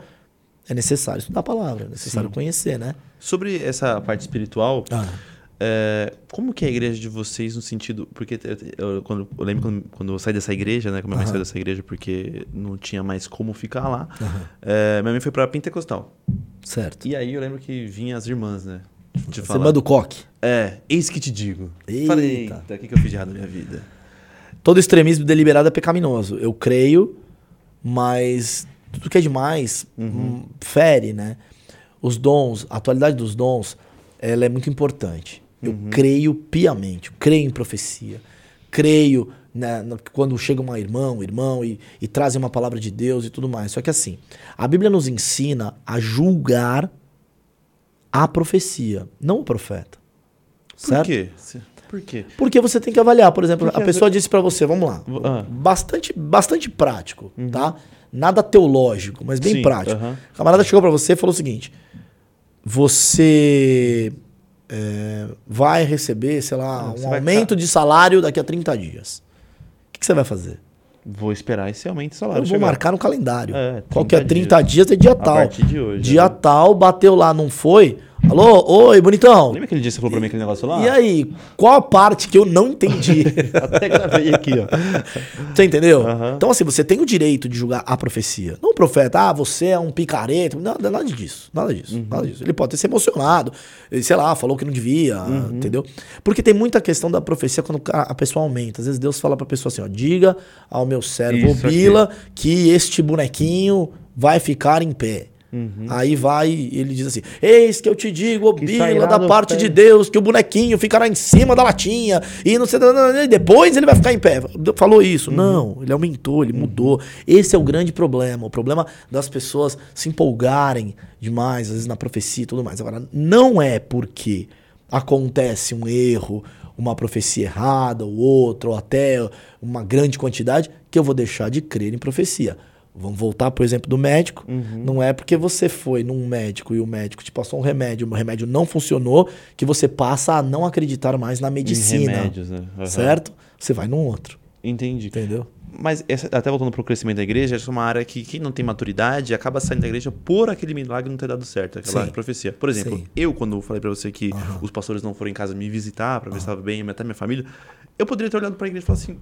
é necessário estudar a palavra, é necessário Sim. conhecer, né? Sobre essa parte espiritual, ah. é, como que é a igreja de vocês no sentido... Porque eu, eu quando, eu lembro quando, quando, eu saí dessa igreja, né? Como minha mãe saiu dessa igreja porque não tinha mais como ficar lá. É, minha mãe foi para Pentecostal. Certo. E aí eu lembro que vinha as irmãs, né? Te falar. Semana do coque. É, eis que te digo. Eita. Falei, o que, que eu fiz de errado na minha vida? Todo extremismo deliberado é pecaminoso. Eu creio, mas tudo que é demais uhum. Hum, fere, né? Os dons, a atualidade dos dons, ela é muito importante. Eu uhum. creio piamente, eu creio em profecia, creio né, quando chega uma irmã, um irmão e, e trazem uma palavra de Deus e tudo mais. Só que assim, a Bíblia nos ensina a julgar a profecia, não o profeta. Por quê? Por quê? Porque você tem que avaliar, por exemplo, Porque a pessoa disse pra você, vamos lá, Ah. bastante, bastante prático, tá? Nada teológico, mas bem Sim, prático. O camarada chegou pra você e falou o seguinte: você é, vai receber, sei lá, Você um aumento de salário daqui a 30 dias. O que, que você vai fazer? Vou esperar esse aumento de salário. Eu vou chegar. marcar no calendário. É, Qual que é 30 30 dias, é dia tal. partir de hoje, dia né? tal, bateu lá, não foi? Alô, oi, bonitão. Lembra aquele dia que você falou pra mim aquele negócio lá? E aí, qual a parte que eu não entendi? [LAUGHS] Até gravei aqui, ó. Você entendeu? Aham. Então, assim, você tem o direito de julgar a profecia. Não o profeta, ah, você é um picareta. Nada, nada disso. Nada disso. Uhum. Nada disso. Ele pode ter se emocionado, sei lá, falou que não devia, Uhum. entendeu? Porque tem muita questão da profecia quando a pessoa aumenta. Às vezes Deus fala pra pessoa assim, ó, diga ao meu servo. Bila que este bonequinho vai ficar em pé. Uhum. Aí vai, ele diz assim: Eis que eu te digo, ô Que Bila, sairá da parte pé. de Deus, que o bonequinho ficará em cima da latinha e não sei, e depois ele vai ficar em pé. Falou isso. Não, ele aumentou, ele mudou. Esse é o grande problema. O problema das pessoas se empolgarem demais, às vezes na profecia e tudo mais. Agora, não é porque acontece um erro, uma profecia errada, ou outra, ou até uma grande quantidade, que eu vou deixar de crer em profecia. Vamos voltar, por exemplo, do médico. Não é porque você foi num médico e o médico te passou um remédio, o remédio não funcionou, que você passa a não acreditar mais na medicina. remédios, né? Aham. Certo? Você vai num outro. Entendi. Entendeu? Mas essa- até voltando pro crescimento da igreja, essa é uma área que quem não tem maturidade acaba saindo da igreja por aquele milagre não ter dado certo, aquela Sim. profecia. Por exemplo, Sim. eu, quando falei pra você que os pastores não foram em casa me visitar pra ver se estava bem, até minha família, eu poderia ter olhado pra igreja e falado assim: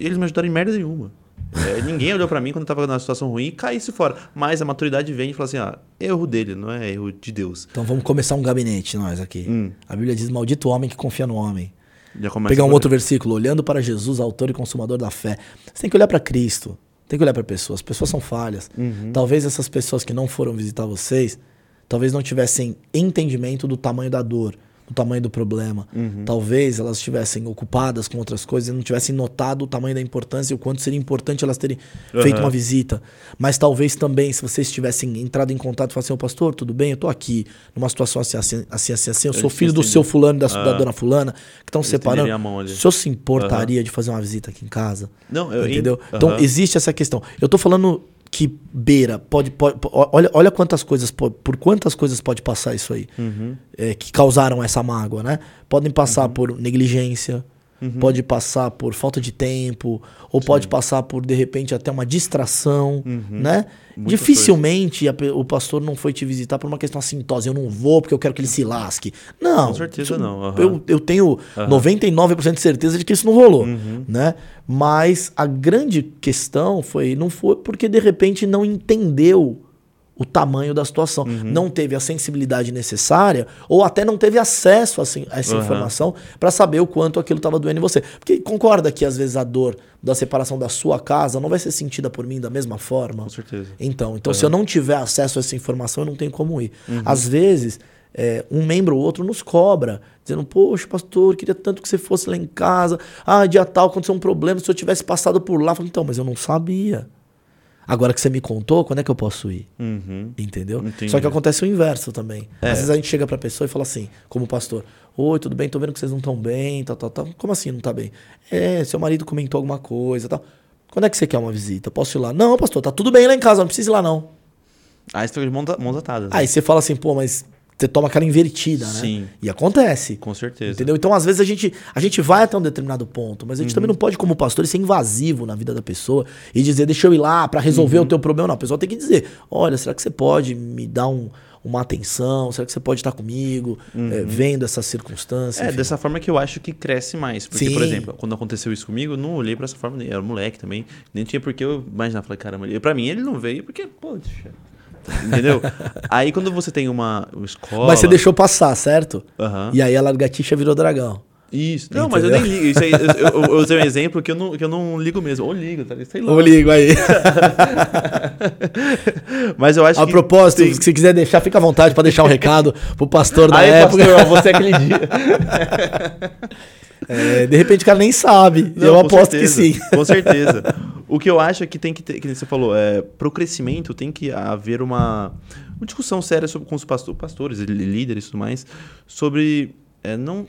eles me ajudaram em merda nenhuma. É, ninguém olhou pra mim quando eu tava numa situação ruim e caísse fora. Mas a maturidade vem e fala assim: ah, erro dele, não é erro de Deus. Então vamos começar um gabinete, nós aqui. Hum. A Bíblia diz: Maldito o homem que confia no homem. Pegar um outro versículo, olhando para Jesus, autor e consumador da fé. Você tem que olhar para Cristo, tem que olhar para pessoas. As pessoas são falhas. Uhum. Talvez essas pessoas que não foram visitar vocês, talvez não tivessem entendimento do tamanho da dor, do tamanho do problema. Uhum. Talvez elas estivessem ocupadas com outras coisas e não tivessem notado o tamanho da importância e o quanto seria importante elas terem feito Aham. uma visita. Mas talvez também, se vocês tivessem entrado em contato e falassem, ô pastor, tudo bem? Eu tô aqui numa situação assim, assim, assim, assim, assim. eu sou Eu filho do seu fulano e da, da Ah. dona fulana, que estão separando. O senhor se importaria de fazer uma visita aqui em casa? Não, eu Entendeu? Então, existe essa questão. Eu tô falando que beira, pode, pode, po- olha, olha quantas coisas, po- por quantas coisas pode passar isso aí, Uhum. é, que causaram essa mágoa, né? Podem passar por negligência, Uhum. pode passar por falta de tempo, ou pode passar por, de repente, até uma distração, né? Uhum. Muita Dificilmente a o pastor não foi te visitar por uma questão assintose. Eu não vou porque eu quero que ele se lasque. Não. Com certeza isso- não, aham. Eu, eu tenho Aham. 99% de certeza de que isso não rolou, Uhum. né? Mas a grande questão foi não foi porque de repente não entendeu o tamanho da situação, Uhum. não teve a sensibilidade necessária ou até não teve acesso a, a essa Aham. informação para saber o quanto aquilo estava doendo em você. Porque concorda que às vezes a dor da separação da sua casa não vai ser sentida por mim da mesma forma? Com certeza. Então, então se eu não tiver acesso a essa informação, eu não tenho como ir. Às vezes, é, um membro ou outro nos cobra, dizendo, poxa, pastor, queria tanto que você fosse lá em casa. Ah, dia tal, aconteceu um problema, se eu tivesse passado por lá. Eu falo, então, mas eu não sabia. Agora que você me contou, quando é que eu posso ir? Uhum. Entendeu? Entendi. Só que acontece o inverso também. É. Às vezes a gente chega pra pessoa e fala assim, como pastor, oi, tudo bem? Tô vendo que vocês não estão bem, tal, tal, tal. Como assim não tá bem? É, seu marido comentou alguma coisa, tal. Quando é que você quer uma visita? Posso ir lá? Não, pastor, tá tudo bem lá em casa, não precisa ir lá não. Aí você fica de mãos atadas. né? Aí você fala assim, pô, mas você toma aquela invertida, né? Sim. E acontece. Com certeza. Entendeu? Então, às vezes, a gente, a gente vai até um determinado ponto, mas a gente também Uhum. não pode, como pastor, ser invasivo na vida da pessoa e dizer, deixa eu ir lá pra resolver Uhum. o teu problema. Não, a pessoa tem que dizer, olha, será que você pode me dar um- uma atenção? Será que você pode estar comigo, é, vendo essa circunstância? Uhum. É, Enfim. dessa forma que eu acho que cresce mais. Porque, Sim. por exemplo, quando aconteceu isso comigo, eu não olhei pra essa forma, nem- era moleque também. Nem tinha porque eu imaginava, falei, caramba, ele- pra mim ele não veio porque, poxa. Entendeu? aí quando você tem uma, escola. Mas você deixou passar, certo? Aham. E aí a largatixa virou dragão. Isso. Não, mas eu nem ligo. Isso aí, eu, eu, eu usei um exemplo que eu não, que eu não ligo mesmo. Ou ligo, tá? Sei lá. Ô, ligo aí. [LAUGHS] Mas eu acho A que. propósito, tem- se quiser deixar, fica à vontade pra deixar um recado pro pastor [LAUGHS] da Aí, época. pastor, você é aquele dia. [LAUGHS] É, de repente o cara nem sabe. Não, eu aposto certeza, que sim. Com [LAUGHS] certeza. O que eu acho é que tem que ter, que você falou, é, pro crescimento tem que haver uma, uma discussão séria sobre, com os pasto- pastores, líderes e tudo mais, sobre é, não.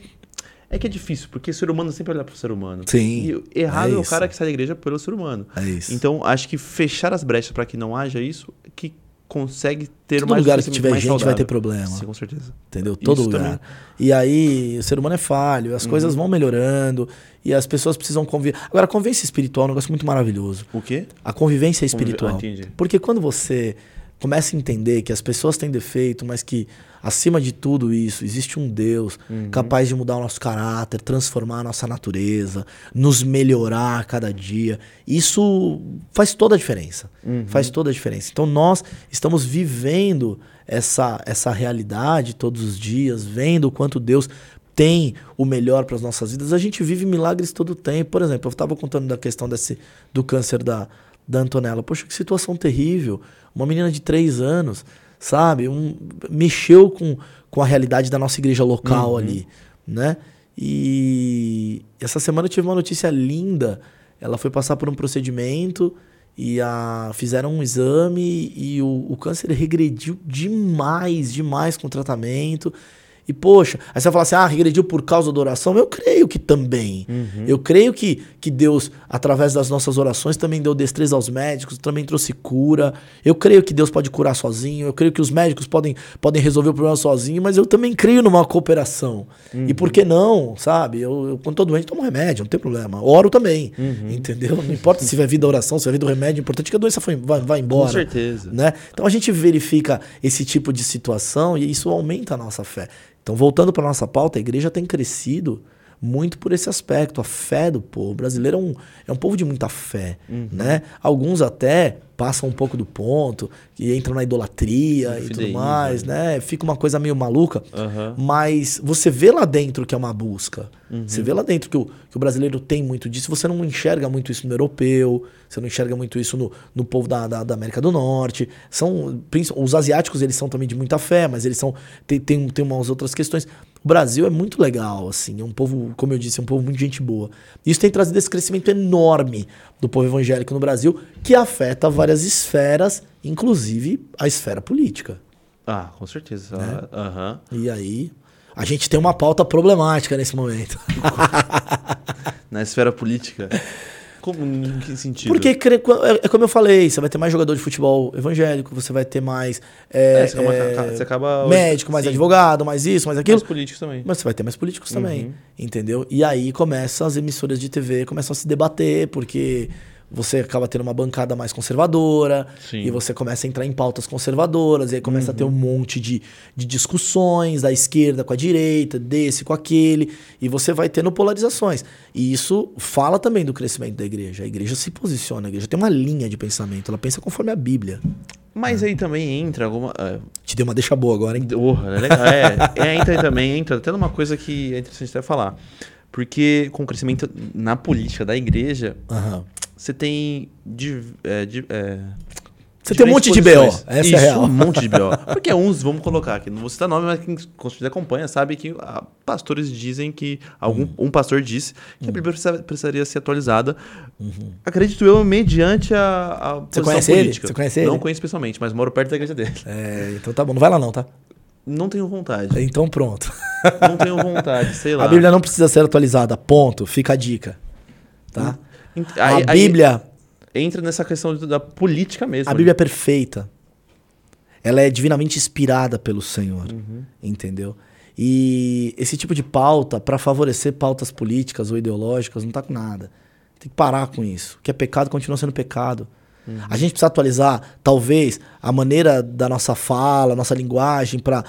É que é difícil, porque o ser humano sempre olha pro ser humano. Sim, E errado é é, o cara que sai da igreja pelo ser humano. É isso. Então, acho que fechar as brechas para que não haja isso, que consegue ter Todo mais lugar que tiver gente vai saudável. ter problema. Sim, com certeza. Entendeu? Todo Isso lugar. também. Uhum. E aí, o ser humano é falho, as coisas vão melhorando e as pessoas precisam conviver. Agora, a convivência espiritual é um negócio muito maravilhoso. O quê? A convivência espiritual. Ah, entendi. Porque quando você começa a entender que as pessoas têm defeito, mas que acima de tudo isso existe um Deus Uhum. capaz de mudar o nosso caráter, transformar a nossa natureza, nos melhorar a cada dia, isso faz toda a diferença. Uhum. Faz toda a diferença. Então nós estamos vivendo essa, essa realidade todos os dias, vendo o quanto Deus tem o melhor para as nossas vidas. A gente vive milagres todo o tempo. Por exemplo, eu estava contando da questão desse, do câncer da, da Antonella. Poxa, que situação terrível. Uma menina de três anos, sabe? Um, mexeu com, com a realidade da nossa igreja local ali, né? E essa semana eu tive uma notícia linda. Ela foi passar por um procedimento e a, fizeram um exame e o, o câncer regrediu demais, demais com o tratamento. E, poxa, aí você vai falar assim, ah, regrediu por causa da oração? Eu creio que também. Eu creio que, que Deus, através das nossas orações, também deu destreza aos médicos, também trouxe cura. Eu creio que Deus pode curar sozinho, eu creio que os médicos podem, podem resolver o problema sozinho, mas eu também creio numa cooperação. E por que não, sabe? Eu, eu quando tô doente, tomo remédio, não tem problema. Oro também, entendeu? Não importa se vai vir da oração, se vai vir do remédio, o importante é que a doença foi, vai, vai embora Com certeza. né? Então a gente verifica esse tipo de situação e isso aumenta a nossa fé. Então, voltando para nossa pauta, a igreja tem crescido muito por esse aspecto, a fé do povo. O brasileiro é um, é um povo de muita fé, né? Alguns até passam um pouco do ponto, e entram na idolatria e tudo mais, né? Fica uma coisa meio maluca, Aham. mas você vê lá dentro que é uma busca. Uhum. Você vê lá dentro que o, que o brasileiro tem muito disso. Você não enxerga muito isso no europeu, você não enxerga muito isso no, no povo da, da, da América do Norte. São, os asiáticos, eles são também de muita fé, mas eles são tem, tem, tem umas outras questões. O Brasil é muito legal, assim, é um povo, como eu disse, é um povo muito gente boa. Isso tem trazido esse crescimento enorme do povo evangélico no Brasil, que afeta várias esferas, inclusive a esfera política. Ah, com certeza. Né? Aham. E aí, a gente tem uma pauta problemática nesse momento. [LAUGHS] Na esfera política. Como, em que sentido? Porque é é como eu falei, você vai ter mais jogador de futebol evangélico, você vai ter mais é, É, você acaba- é, você acaba- médico, mais sim. advogado, mais isso, mais aquilo. Os políticos também. Mas você vai ter mais políticos Uhum. também, entendeu? E aí começam as emissoras de TV, começam a se debater, porque você acaba tendo uma bancada mais conservadora, Sim. e você começa a entrar em pautas conservadoras, e aí começa a ter um Uhum. monte de, de discussões da esquerda com a direita, desse com aquele, e você vai tendo polarizações. E isso fala também do crescimento da igreja. A igreja se posiciona, a igreja tem uma linha de pensamento, ela pensa conforme a Bíblia. Mas aí também entra alguma. é, Te deu uma deixa boa agora, hein? Porra, é legal. É, é, entra aí também, entra até numa coisa que é interessante até falar. Porque com o crescimento na política da igreja, Aham. Você tem. div- é, di- é, Você tem um monte de BO, essa Isso, é a real. um monte de BO. [LAUGHS] Porque uns, vamos colocar aqui, não vou citar nome, mas quem acompanha sabe que ah, pastores dizem que. algum Hum. Um pastor disse que a Bíblia precisa- precisaria ser atualizada. Acredito eu, mediante a, a posição conhece ele? política. Você conhece Não ele? conheço pessoalmente, mas moro perto da igreja dele. É, então tá bom, não vai lá não, tá? Não tenho vontade. Então pronto. Não tenho vontade, sei [LAUGHS] lá. A Bíblia não precisa ser atualizada, ponto. Fica a dica. Tá? A aí- aí Bíblia, entra nessa questão da política mesmo. a Bíblia é perfeita. Ela é divinamente inspirada pelo Senhor, entendeu? E esse tipo de pauta, para favorecer pautas políticas ou ideológicas, não tá com nada. Tem que parar com isso. O que é pecado continua sendo pecado. A gente precisa atualizar, talvez, a maneira da nossa fala, nossa linguagem, para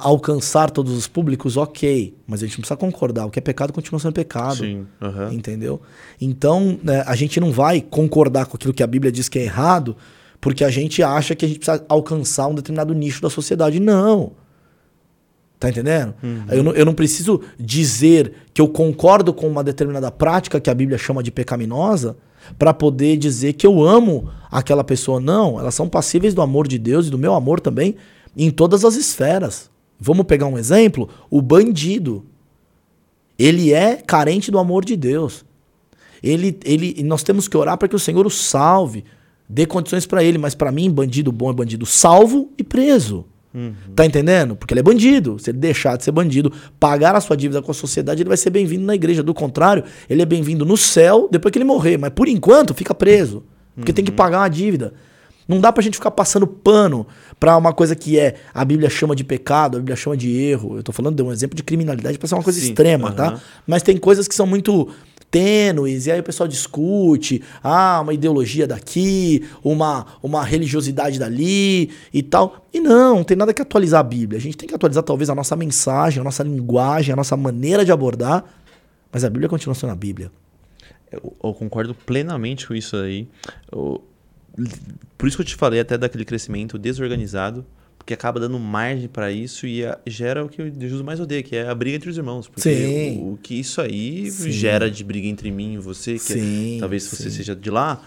alcançar todos os públicos, ok. Mas a gente não precisa concordar. O que é pecado continua sendo pecado. Sim. aham. Entendeu? Então, né, a gente não vai concordar com aquilo que a Bíblia diz que é errado, porque a gente acha que a gente precisa alcançar um determinado nicho da sociedade. Não. Tá entendendo? Eu, não, eu não preciso dizer que eu concordo com uma determinada prática que a Bíblia chama de pecaminosa para poder dizer que eu amo aquela pessoa. Não, elas são passíveis do amor de Deus e do meu amor também em todas as esferas. Vamos pegar um exemplo? O bandido. Ele é carente do amor de Deus. Ele, ele, nós temos que orar para que o Senhor o salve, dê condições para ele. Mas para mim, bandido bom é bandido salvo e preso. Tá entendendo? Porque ele é bandido. Se ele deixar de ser bandido, pagar a sua dívida com a sociedade, ele vai ser bem-vindo na igreja. Do contrário, ele é bem-vindo no céu depois que ele morrer. Mas por enquanto, fica preso. Porque tem que pagar uma dívida. Não dá pra gente ficar passando pano pra uma coisa que é a Bíblia chama de pecado, a Bíblia chama de erro. Eu tô falando de um exemplo de criminalidade pra ser uma coisa Sim, extrema, aham. tá? Mas tem coisas que são muito tênues, e aí o pessoal discute, ah, uma ideologia daqui, uma, uma religiosidade dali e tal. E não, não tem nada que atualizar a Bíblia. A gente tem que atualizar talvez a nossa mensagem, a nossa linguagem, a nossa maneira de abordar, mas a Bíblia continua sendo a Bíblia. Eu, eu concordo plenamente com isso aí. Eu- por isso que eu te falei até daquele crescimento desorganizado, porque acaba dando margem para isso e a- gera o que o Jesus mais odeia, que é a briga entre os irmãos. Porque Sim. O, o que isso aí Sim. gera de briga entre mim e você, que é- Sim, talvez você sim. seja de lá.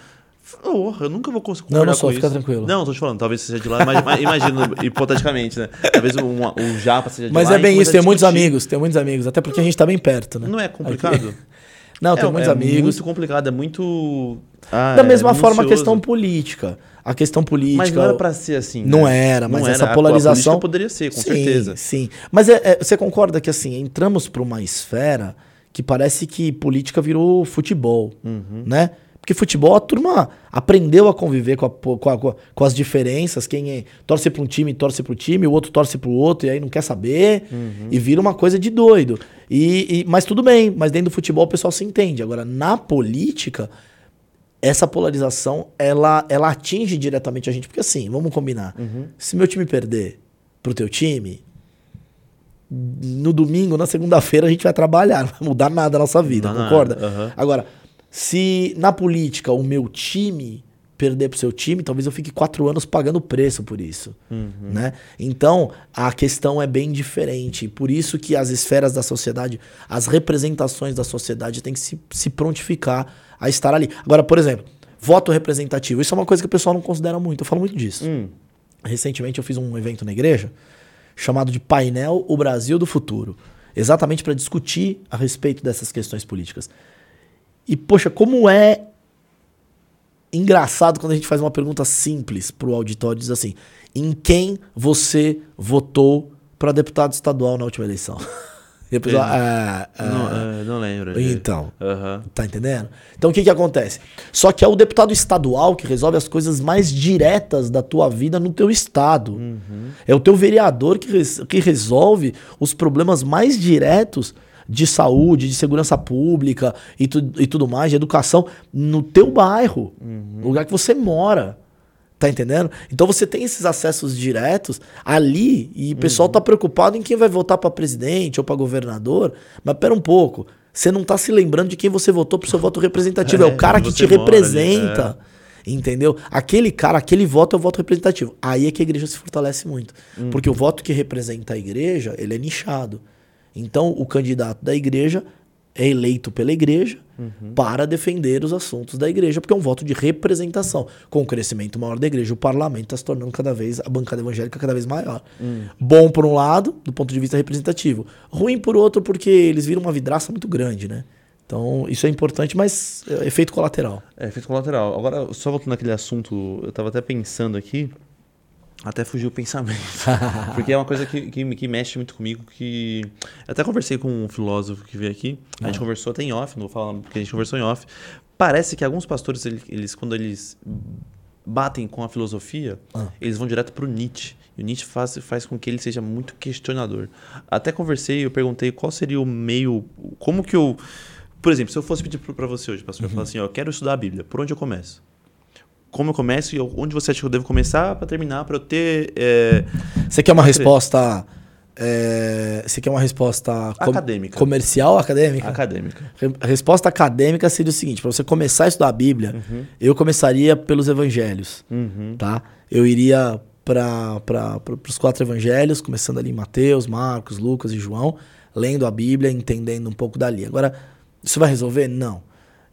Oh, eu nunca vou conseguir Não, não sou, fica isso. tranquilo. Não, tô te falando, talvez você seja de lá, mas mas imagina, [LAUGHS] hipoteticamente, né? Talvez um, um japa seja de Mas lá. é e bem isso, tem muitos amigos, tem muitos amigos, até porque a gente tá bem perto, né? Não é complicado? [LAUGHS] Não, tem é, muitos é amigos. muito complicado, é muito. Ah, Da é mesma forma, a questão política. A questão política. Mas não era pra ser assim. Não né? era, mas essa A- A polarização- política poderia ser, com sim, certeza. Sim. Mas é- é- você concorda que assim, entramos para uma esfera que parece que política virou futebol, Uhum. né? Porque futebol a turma aprendeu a conviver a com, a- com a- com as diferenças. Quem é- torce para um time, torce para o time, o outro torce para o outro e aí não quer saber. Uhum. E vira uma coisa de doido. E, e- mas tudo bem, mas dentro do futebol o pessoal se entende. Agora, na política, essa polarização ela, ela atinge diretamente a gente. Porque assim, vamos combinar. Uhum. Se meu time perder pro teu time, no domingo, na segunda-feira, a gente vai trabalhar. [LAUGHS] Não vai mudar nada na nossa vida, Não concorda? aham. Agora, se na política o meu time perder pro seu time, talvez eu fique quatro anos pagando preço por isso. Uhum. Né? Então, a questão é bem diferente. Por isso que as esferas da sociedade, as representações da sociedade têm que se, se prontificar a estar ali. Agora, por exemplo, voto representativo. Isso é uma coisa que o pessoal não considera muito. Eu falo muito disso. Hum, Recentemente eu fiz um evento na igreja chamado de Painel O Brasil do Futuro, exatamente para discutir a respeito dessas questões políticas. E poxa, como é engraçado quando a gente faz uma pergunta simples pro auditório diz assim: "Em quem você votou para deputado estadual na última eleição?" [LAUGHS] E a pessoa. "Ah, ah, não, é, não lembro. de- então, Aham. Tá entendendo? Então o que que acontece? Só que é o deputado estadual que resolve as coisas mais diretas da tua vida no teu estado. É o teu vereador que, res- que resolve os problemas mais diretos de saúde, de segurança pública e, tu- e tudo mais, de educação, no teu bairro, no lugar que você mora. Tá entendendo? Então você tem esses acessos diretos ali e o pessoal tá preocupado em quem vai votar para presidente ou para governador. Mas pera um pouco. Você não tá se lembrando de quem você votou pro seu voto representativo. É, [LAUGHS] É, o cara que te mora ali, representa. Entendeu? Aquele cara, aquele voto é o voto representativo. Aí é que a igreja se fortalece muito. Porque o voto que representa a igreja, ele é nichado. Então, o candidato da igreja é eleito pela igreja para defender os assuntos da igreja, porque é um voto de representação. Com o crescimento maior da igreja, o parlamento está se tornando cada vez, a bancada evangélica cada vez maior. Bom por um lado, do ponto de vista representativo. Ruim por outro, porque eles viram uma vidraça muito grande, né? Então, isso é importante, mas é efeito colateral. É, efeito colateral. Agora, só voltando naquele assunto, eu tava até pensando aqui, até fugiu o pensamento. [LAUGHS] porque é uma coisa que, que, que mexe muito comigo, que... Até conversei com um filósofo que veio aqui, a gente conversou até em off, não vou falar porque a gente conversou em off. Parece que alguns pastores, eles, quando eles batem com a filosofia, Ah. eles vão direto pro Nietzsche. E o Nietzsche faz, faz com que ele seja muito questionador. Até conversei, eu perguntei qual seria o meio... Como que eu... Por exemplo, se eu fosse pedir para você hoje, pastor, eu falar assim, ó, eu quero estudar a Bíblia, por onde eu começo? Como eu começo e onde você acha que eu devo começar para terminar, para eu ter é, Você quer uma resposta. é, você quer uma resposta com- Acadêmica. comercial, acadêmica? acadêmica? Re- A resposta acadêmica seria o seguinte: para você começar a estudar a Bíblia, eu começaria pelos evangelhos, Uhum. tá? Eu iria para os quatro evangelhos, começando ali em Mateus, Marcos, Lucas e João, lendo a Bíblia, entendendo um pouco dali. Agora, isso vai resolver? Não.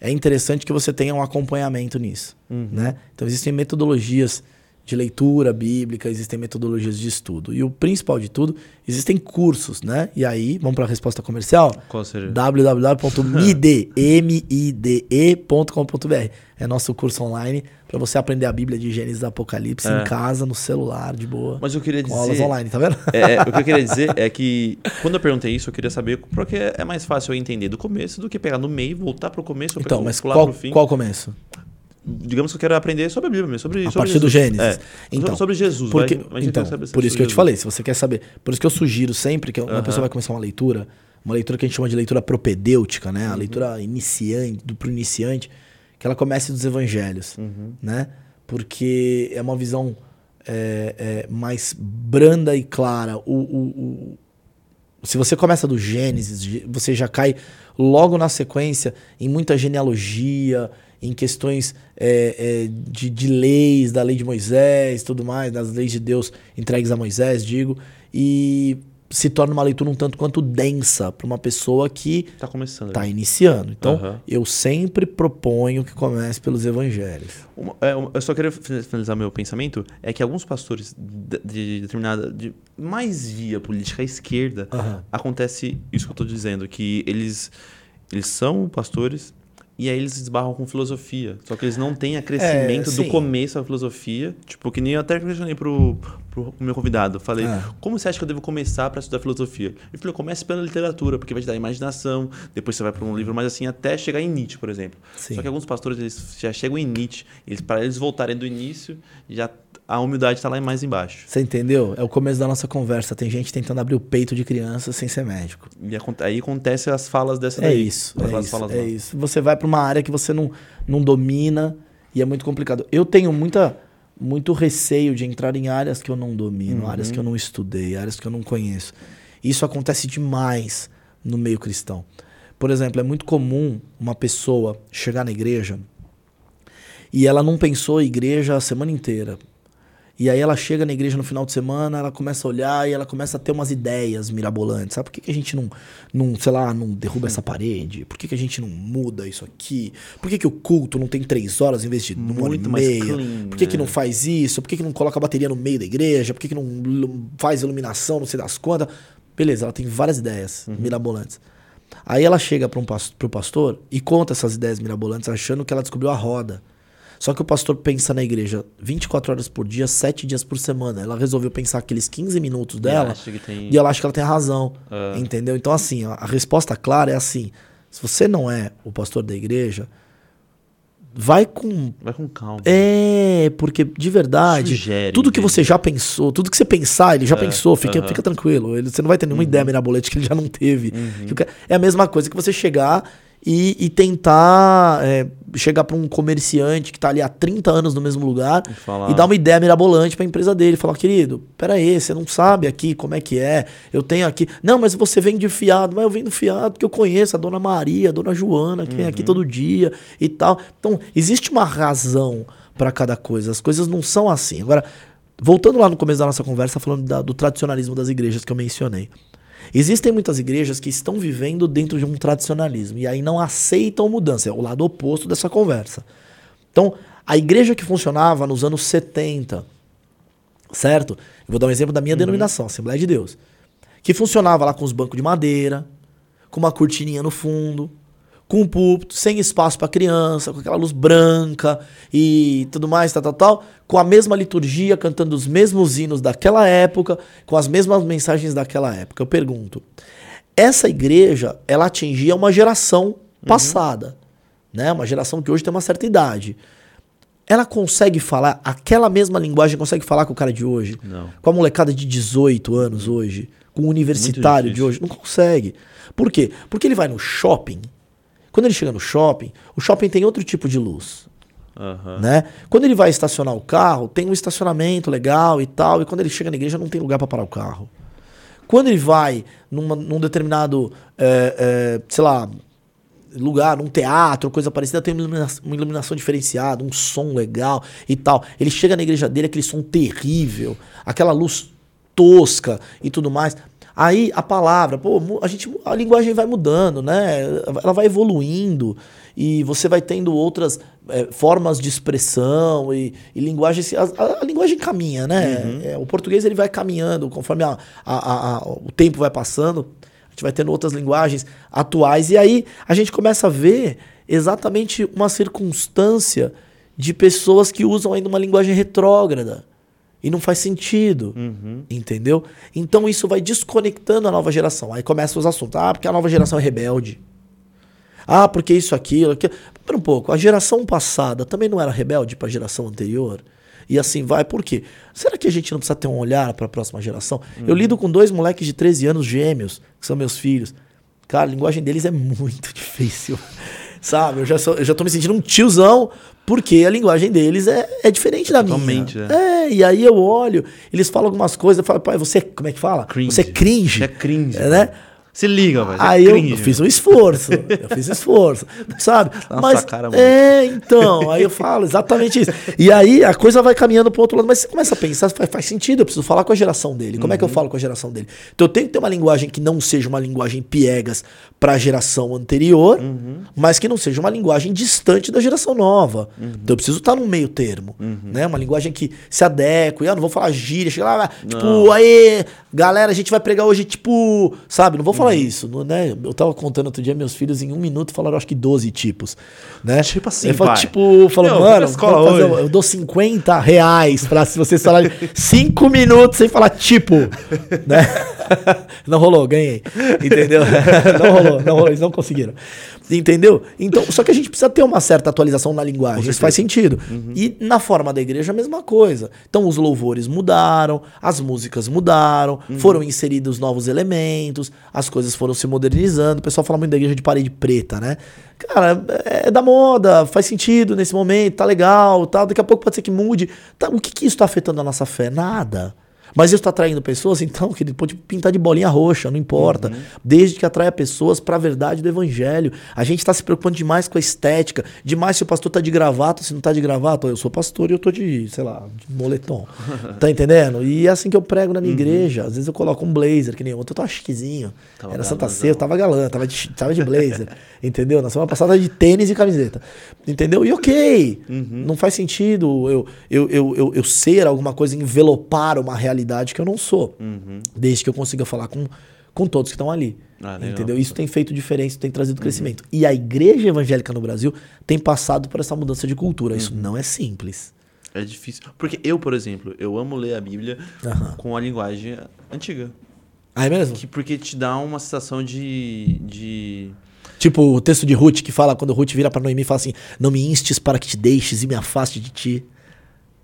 É interessante que você tenha um acompanhamento nisso, né? Então existem metodologias de leitura bíblica, existem metodologias de estudo. E o principal de tudo, existem cursos, né? E aí, vamos para a resposta comercial? Qual seria? www.mide.com.br É nosso curso online para você aprender a Bíblia de Gênesis e Apocalipse É. em casa, no celular, de boa. Mas eu queria com aulas dizer. online, tá vendo? É, é, o que eu queria dizer [LAUGHS] é que quando eu perguntei isso, eu queria saber porque é mais fácil eu entender do começo do que pegar no meio, voltar pro começo, Então, mas pular qual, pro fim. qual começo? Digamos que eu quero aprender sobre a Bíblia mesmo, sobre A sobre partir do Jesus. Gênesis. É, Então, sobre Jesus. Porque, vai, então, por isso que eu te Jesus. falei, se você quer saber. Por isso que eu sugiro sempre que uma Aham. pessoa vai começar uma leitura, uma leitura que a gente chama de leitura propedêutica, né? A Uhum. leitura iniciante, do pro iniciante, que ela comece dos evangelhos, Uhum. né? Porque é uma visão é, é, mais branda e clara. O, o- o- se você começa do Gênesis, você já cai logo na sequência em muita genealogia, em questões é, é, de, de leis, da lei de Moisés, tudo mais, das leis de Deus entregues a Moisés, digo, e se torna uma leitura um tanto quanto densa para uma pessoa que Tá começando. está iniciando. Então, Aham. eu sempre proponho que comece pelos evangelhos. Uma- é, eu só queria fi- finalizar meu pensamento, é que alguns pastores de, de determinada, de mais via política à esquerda, Aham. acontece isso que eu tô dizendo, que eles, eles são pastores e aí eles esbarram com filosofia. Só que eles não têm a crescimento do sim. começo da filosofia. Tipo, que nem eu até questionei pro, pro meu convidado. Falei, Ah. como você acha que eu devo começar para estudar filosofia? Ele falou, comece pela literatura, porque vai te dar imaginação. Depois você vai para um livro mais assim, até chegar em Nietzsche, por exemplo. Sim. Só que alguns pastores eles já chegam em Nietzsche, eles, para eles voltarem do início, já a humildade está lá mais embaixo. Você entendeu? É o começo da nossa conversa. Tem gente tentando abrir o peito de criança sem ser médico. E aí acontece as falas dessa É daí. isso, é isso, é lá. isso. Você vai para uma área que você não, não domina e é muito complicado. Eu tenho muita, muito receio de entrar em áreas que eu não domino, Uhum. áreas que eu não estudei, áreas que eu não conheço. Isso acontece demais no meio cristão. Por exemplo, é muito comum uma pessoa chegar na igreja e ela não pensou em igreja a semana inteira. E aí ela chega na igreja no final de semana, ela começa a olhar e ela começa a ter umas ideias mirabolantes. Sabe por que, que a gente não, não, sei lá, não derruba essa parede? Por que, que a gente não muda isso aqui? Por que, que o culto não tem três horas em vez de uma hora e meia? clean, Por que, que né? não faz isso? Por que, que não coloca a bateria no meio da igreja? Por que, que não faz iluminação, não sei das quantas? Beleza, ela tem várias ideias Uhum. mirabolantes. Aí ela chega para um pro pastor e conta essas ideias mirabolantes, achando que ela descobriu a roda. Só que o pastor pensa na igreja 24 horas por dia, 7 dias por semana. Ela resolveu pensar aqueles 15 minutos dela que tem- e ela acha que ela tem razão. Ah. Entendeu? Então, assim, a, a resposta clara é assim: se você não é o pastor da igreja, vai com. Vai com calma. É, porque de verdade, Sugere, tudo que você já pensou, tudo que você pensar, ele já pensou, fica, aham. Uhum. fica tranquilo. Ele, você não vai ter nenhuma ideia mirabolante que ele já não teve. Ca- É a mesma coisa que você chegar e, e tentar é, chegar para um comerciante que tá ali há 30 anos no mesmo lugar E e dar uma ideia mirabolante para a empresa dele. Falar, querido, peraí, você não sabe aqui como é que é. Eu tenho aqui. Não, mas você vende fiado. Mas eu vendo fiado porque eu conheço a dona Maria, a dona Joana, que vem aqui Uhum. todo dia e tal. Então, existe uma razão para cada coisa. As coisas não são assim. Agora, voltando lá no começo da nossa conversa, falando da- do tradicionalismo das igrejas que eu mencionei. Existem muitas igrejas que estão vivendo dentro de um tradicionalismo e aí não aceitam mudança. É o lado oposto dessa conversa. Então, a igreja que funcionava nos anos 70, certo? Eu vou dar um exemplo da minha denominação, Assembleia de Deus. Que funcionava lá com os bancos de madeira, com uma cortininha no fundo, com um púlpito, sem espaço para criança, com aquela luz branca e tudo mais, tal, tal, tal, com a mesma liturgia, cantando os mesmos hinos daquela época, com as mesmas mensagens daquela época. Eu pergunto, essa igreja, ela atingia uma geração passada, né? Uma geração que hoje tem uma certa idade. Ela consegue falar aquela mesma linguagem, consegue falar com o cara de hoje? Não. Com a molecada de 18 anos hoje? Com o universitário de hoje? Não consegue. Por quê? Porque ele vai no shopping. Quando ele chega no shopping, o shopping tem outro tipo de luz. Aham. Né? Quando ele vai estacionar o carro, tem um estacionamento legal e tal. E quando ele chega na igreja, não tem lugar para parar o carro. Quando ele vai numa- num determinado, é, é, sei lá, lugar, num teatro, coisa parecida, tem uma iluminação, uma iluminação diferenciada, um som legal e tal. Ele chega na igreja dele, aquele som terrível, aquela luz tosca e tudo mais. Aí a palavra, pô, a gente, a linguagem vai mudando, né? Ela vai evoluindo e você vai tendo outras é, formas de expressão e, e linguagem. A, a, a, linguagem caminha, né? Uhum. É, o português ele vai caminhando conforme a, o tempo vai passando. A gente vai tendo outras linguagens atuais. E aí a gente começa a ver exatamente uma circunstância de pessoas que usam ainda uma linguagem retrógrada. E não faz sentido. Uhum. Entendeu? Então isso vai desconectando a nova geração. Aí começam os assuntos. Ah, porque a nova geração é rebelde. Ah, porque isso, aquilo, aquilo. Espera um pouco. A geração passada também não era rebelde para a geração anterior? E assim vai. Por quê? Será que a gente não precisa ter um olhar para a próxima geração? Uhum. Eu lido com dois moleques de 13 anos gêmeos, que são meus filhos. Cara, a linguagem deles é muito [LAUGHS] difícil. Sabe? Eu já, sou, eu já tô me sentindo um tiozão, porque a linguagem deles é, é diferente da Totalmente, minha. É. é, e aí eu olho, eles falam algumas coisas, eu falo, pai, você, como é que fala? Cringe. Você é cringe. É cringe. É, né? Se liga, mas. É aí é eu, eu, fiz um esforço. eu fiz esforço. Sabe? Nossa, mas. Cara, é, então. Aí eu falo exatamente isso. E aí a coisa vai caminhando pro outro lado. Mas você começa a pensar, faz, faz sentido, eu preciso falar com a geração dele. Como uhum. é que eu uhum. falo com a geração dele? Então eu tenho que ter uma linguagem que não seja uma linguagem piegas para a geração anterior, uhum. mas que não seja uma linguagem distante da geração nova. Uhum. Então eu preciso estar no meio termo. Uhum. Né? Uma linguagem que se adeque. Eu não vou falar gíria, chega lá, tipo, não. aí, galera, a gente vai pregar hoje, tipo, sabe? Não vou falar isso, né? Eu tava contando outro dia, meus filhos em um minuto falaram acho que 12 tipos, né? Tipo assim, eu falo, tipo, falou, mano, fazer, eu dou 50 reais pra se vocês falarem [LAUGHS] 5 minutos sem falar tipo, né? [LAUGHS] Não rolou, ganhei, entendeu? [LAUGHS] Não rolou, não rolou, eles não conseguiram. Entendeu? Então, só que a gente precisa ter uma certa atualização na linguagem. Isso faz sentido. Uhum. E na forma da igreja a mesma coisa. Então, os louvores mudaram, as músicas mudaram, uhum. foram inseridos novos elementos, as coisas foram se modernizando. O pessoal fala muito da igreja de parede preta, né? Cara, é da moda, faz sentido nesse momento, tá legal, tal. Daqui a pouco pode ser que mude. Tá, o que, que isso está afetando a nossa fé? Nada. Mas isso está atraindo pessoas, então, que pode pintar de bolinha roxa, não importa. Uhum. Desde que atraia pessoas para a verdade do evangelho. A gente está se preocupando demais com a estética, demais se o pastor tá de gravata, se não tá de gravata. Eu sou pastor e eu tô de, sei lá, de moletom. [LAUGHS] tá entendendo? E é assim que eu prego na minha uhum. igreja. Às vezes eu coloco um blazer, que nem outro, eu tô chiquezinho. Tava Era Santa Ceia, eu tava galã, tava de, tava de blazer. [LAUGHS] entendeu? Na semana passada de tênis e camiseta. Entendeu? E ok. Uhum. Não faz sentido eu, eu, eu, eu, eu ser alguma coisa, envelopar uma realidade realidade que eu não sou. Uhum. Desde que eu consiga falar com, com todos que estão ali. Ah, entendeu? Isso tem feito diferença, tem trazido uhum. crescimento. E a igreja evangélica no Brasil tem passado por essa mudança de cultura. Uhum. Isso não é simples. É difícil. Porque eu, por exemplo, eu amo ler a Bíblia com a linguagem antiga. Ah, é mesmo? Que, porque te dá uma sensação de, de. Tipo o texto de Ruth que fala, quando Ruth vira para Noemi e fala assim: Não me instes para que te deixes e me afaste de ti.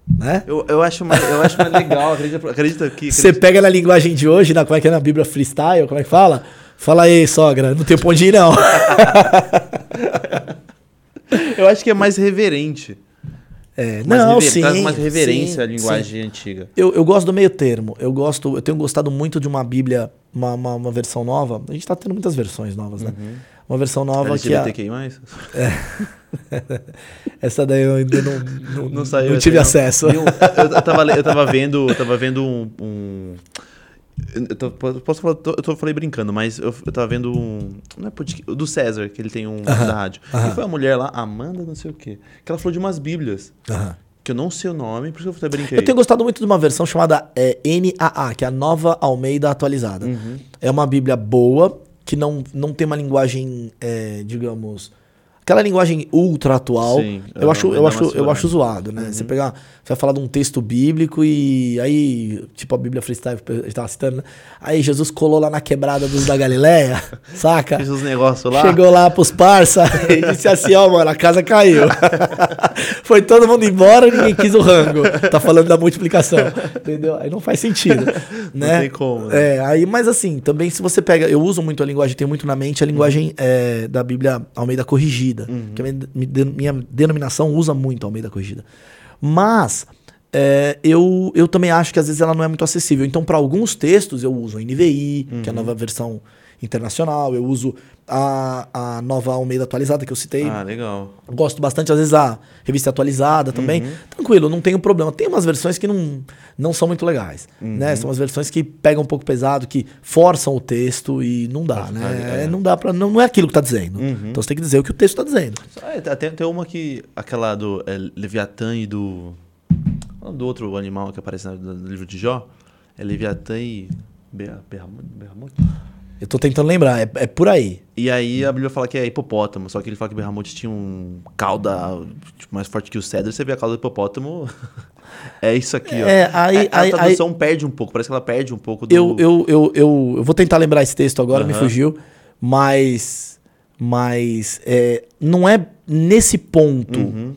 Né? Eu, eu, acho mais, eu acho mais legal, acredita, acredita que. Você pega na linguagem de hoje, na, como é que é na Bíblia freestyle, como é que fala? Fala aí, sogra, não tem pra onde ir, não. [LAUGHS] eu acho que é mais reverente. É, mais não, rever, sim. Traz mais reverência sim, à linguagem sim. antiga. Eu, eu gosto do meio termo. Eu gosto, eu tenho gostado muito de uma Bíblia, uma, uma, uma versão nova. A gente tá tendo muitas versões novas, né? Uhum. Uma versão nova LGBTQI que. Mais? [LAUGHS] É. [LAUGHS] Essa daí eu ainda não, não, não, saiu, não tive acesso. Eu, eu, tava, eu tava vendo, eu tava vendo um. um eu tô, posso falar, eu tô, falei brincando, mas eu, eu tava vendo um. Não é podcast, do César, que ele tem um uh -huh, da rádio. Uh -huh. E foi uma mulher lá, Amanda, não sei o quê, que ela falou de umas Bíblias. Uh -huh. Que eu não sei o nome, por isso eu até brinquei. Eu tenho gostado muito de uma versão chamada é, NAA, que é a Nova Almeida Atualizada. Uhum. É uma Bíblia boa, que não, não tem uma linguagem, é, digamos Aquela linguagem ultra atual, Sim, eu, acho, eu, acho, eu acho zoado, né? Uhum. Você pegar, você vai falar de um texto bíblico e aí, tipo a Bíblia freestyle que eu estava citando, né? Aí Jesus colou lá na quebrada dos da Galileia, [LAUGHS] saca? Fez os negócios lá. Chegou lá pros parça [LAUGHS] e disse assim, ó, oh, mano, a casa caiu. [LAUGHS] Foi todo mundo embora e ninguém quis o rango. Tá falando da multiplicação, entendeu? Aí não faz sentido, né? Não tem como. Né? É, aí, mas assim, também se você pega, eu uso muito a linguagem, tenho muito na mente a linguagem uhum. é, da Bíblia Almeida Corrigida Corrigida. Uhum. Que a minha, minha, denominação usa muito Almeida Corrigida. Mas é, eu, eu também acho que às vezes ela não é muito acessível. Então, para alguns textos, eu uso a NVI, uhum. que é a uhum. nova versão internacional, eu uso a, a nova Almeida atualizada que eu citei. Ah, legal. Gosto bastante, às vezes, a revista atualizada também. Uhum. Tranquilo, não tenho problema. Tem umas versões que não, não são muito legais. Uhum. Né? São umas versões que pegam um pouco pesado, que forçam o texto e não dá, Pode né? ficar, é. Não dá para não, não é aquilo que tá dizendo. Uhum. Então você tem que dizer o que o texto tá dizendo. É, tem, tem uma que. Aquela do é, Leviatã e do. Do outro animal que aparece no, livro de Jó. É Leviatã e. Ber- Berramute? Eu tô tentando lembrar, é, é por aí. E aí a Bíblia fala que é hipopótamo, só que ele fala que Berramute tinha um cauda tipo, mais forte que o cedro. Você vê a cauda do hipopótamo. [LAUGHS] é isso aqui, ó. É, aí- a aí- tradução perde um pouco, parece que ela perde um pouco do. Eu, eu, eu, eu, eu vou tentar lembrar esse texto agora, me fugiu. Mas. Mas. É, não é nesse ponto. Uhum.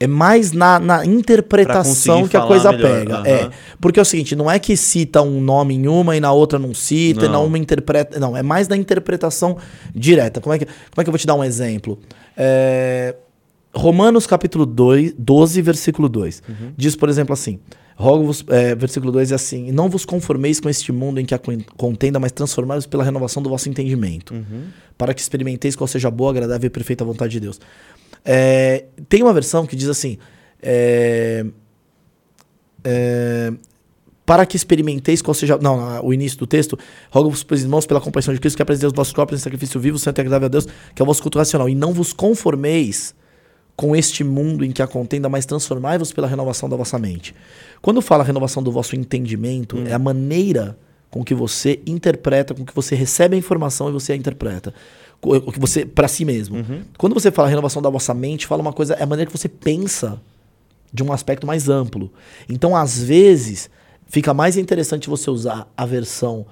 É mais na, na interpretação que a coisa melhor, pega. aham. É. Porque é o seguinte, não é que cita um nome em uma e na outra não cita, e na Não. uma interpreta. Não, é mais da interpretação direta. Como é que, como é que eu vou te dar um exemplo? É, Romanos capítulo 2, 12, versículo 2. Uhum. Diz, por exemplo, assim: Rogo-vos, é, versículo 2 é assim: "E Não vos conformeis com este mundo em que há con- contenda, mas transformai-vos pela renovação do vosso entendimento, Uhum. Para que experimenteis qual seja a boa, agradável e perfeita vontade de Deus. É, tem uma versão que diz assim: é, é, para que experimenteis qual seja. Não, o início do texto. Rogo-vos, pois, irmãos, pela compaixão de Cristo, que apresenteis os vossos corpos em sacrifício vivo, santo e agradável a Deus, que é o vosso culto racional. E não vos conformeis com este mundo em que há contenda, mas transformai-vos pela renovação da vossa mente. Quando fala renovação do vosso entendimento, é a maneira com que você interpreta, com que você recebe a informação e você a interpreta. O que você para si mesmo. Quando você fala renovação da vossa mente, fala uma coisa, é a maneira que você pensa de um aspecto mais amplo. Então, às vezes, fica mais interessante você usar a versão,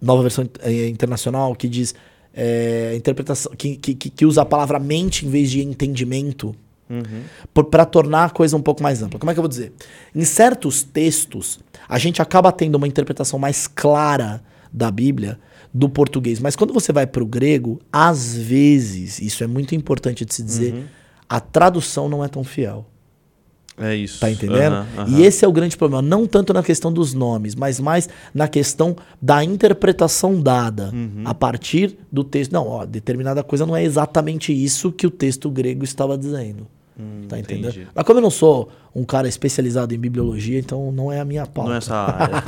nova versão eh, internacional, que diz eh, interpretação, que, que que usa a palavra mente em vez de entendimento, Uhum. para tornar a coisa um pouco mais ampla. Como é que eu vou dizer? Em certos textos, a gente acaba tendo uma interpretação mais clara da Bíblia do português, mas quando você vai para o grego, às vezes, isso é muito importante de se dizer, Uhum. a tradução não é tão fiel. É isso. Tá entendendo? Aham, aham. E esse é o grande problema. Não tanto na questão dos nomes, mas mais na questão da interpretação dada Uhum. a partir do texto. Não, ó, determinada coisa não é exatamente isso que o texto grego estava dizendo. Tá entendendo? Hum, entendi. Mas como eu não sou um cara especializado em bibliologia, então não é a minha pauta. Não é essa [LAUGHS] área.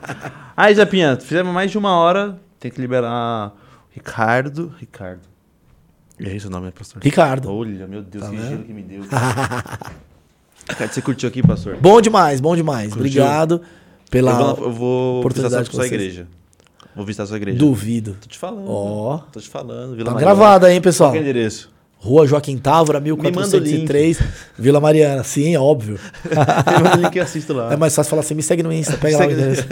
[LAUGHS] Aí, Japinha, fizemos mais de uma hora. Tem que liberar o Ricardo. Ricardo. E é esse o nome, pastor? Ricardo. Olha, meu Deus, Tá que vendo? gelo que me deu. [LAUGHS] Ricardo, você curtiu aqui, pastor? Bom demais, bom demais. Curtiu? Obrigado pela eu vou, eu vou visitar oportunidade sua, com sua vocês. igreja. Vou visitar sua igreja. duvido. Tô te falando. Ó. Tô te falando. Vila Tá Mariana. aí, hein, pessoal? Qual que é o endereço? Rua Joaquim Távora, manda o 1403, Vila Mariana. Sim, óbvio. [LAUGHS] Me manda o link que eu assisto lá. É mais fácil falar assim, me segue no Insta, pega lá o [LAUGHS] endereço.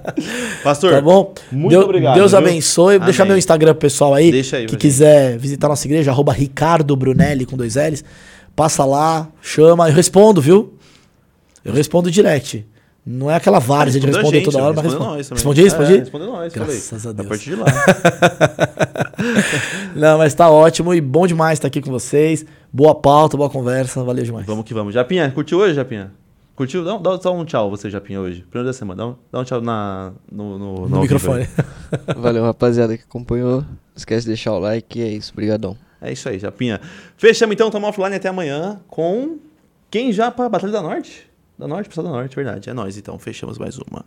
[LAUGHS] Pastor, Tá bom? muito Deus, obrigado, Deus viu? abençoe. Amém. meu Instagram pro pessoal aí. Deixa aí Que quiser visitar nossa igreja, arroba Ricardo Brunelli com dois L's. Passa lá, chama. Eu respondo, viu? Eu respondo direct. Não é aquela várzea de responder gente, toda hora, mas respondeu responde. nós. Respondi, respondi? É, respondeu nós, Graças falei. a Deus. A partir de lá. [LAUGHS] Não, mas tá ótimo e bom demais estar aqui com vocês. Boa pauta, boa conversa. Valeu demais. vamos que vamos. Japinha, curtiu hoje, Japinha? Curtiu? Dá, dá só um tchau você, Japinha, hoje. Primeiro da semana. Dá um, dá um tchau na, no, no, No vivo microfone. [LAUGHS] Valeu, rapaziada que acompanhou. Não esquece de deixar o like e é isso. Obrigadão. É isso aí, Japinha. Fechamos então, tamo offline até amanhã com quem já pra Batalha da Norte? Da Norte, pessoal da Norte, verdade. É nós então, fechamos mais uma.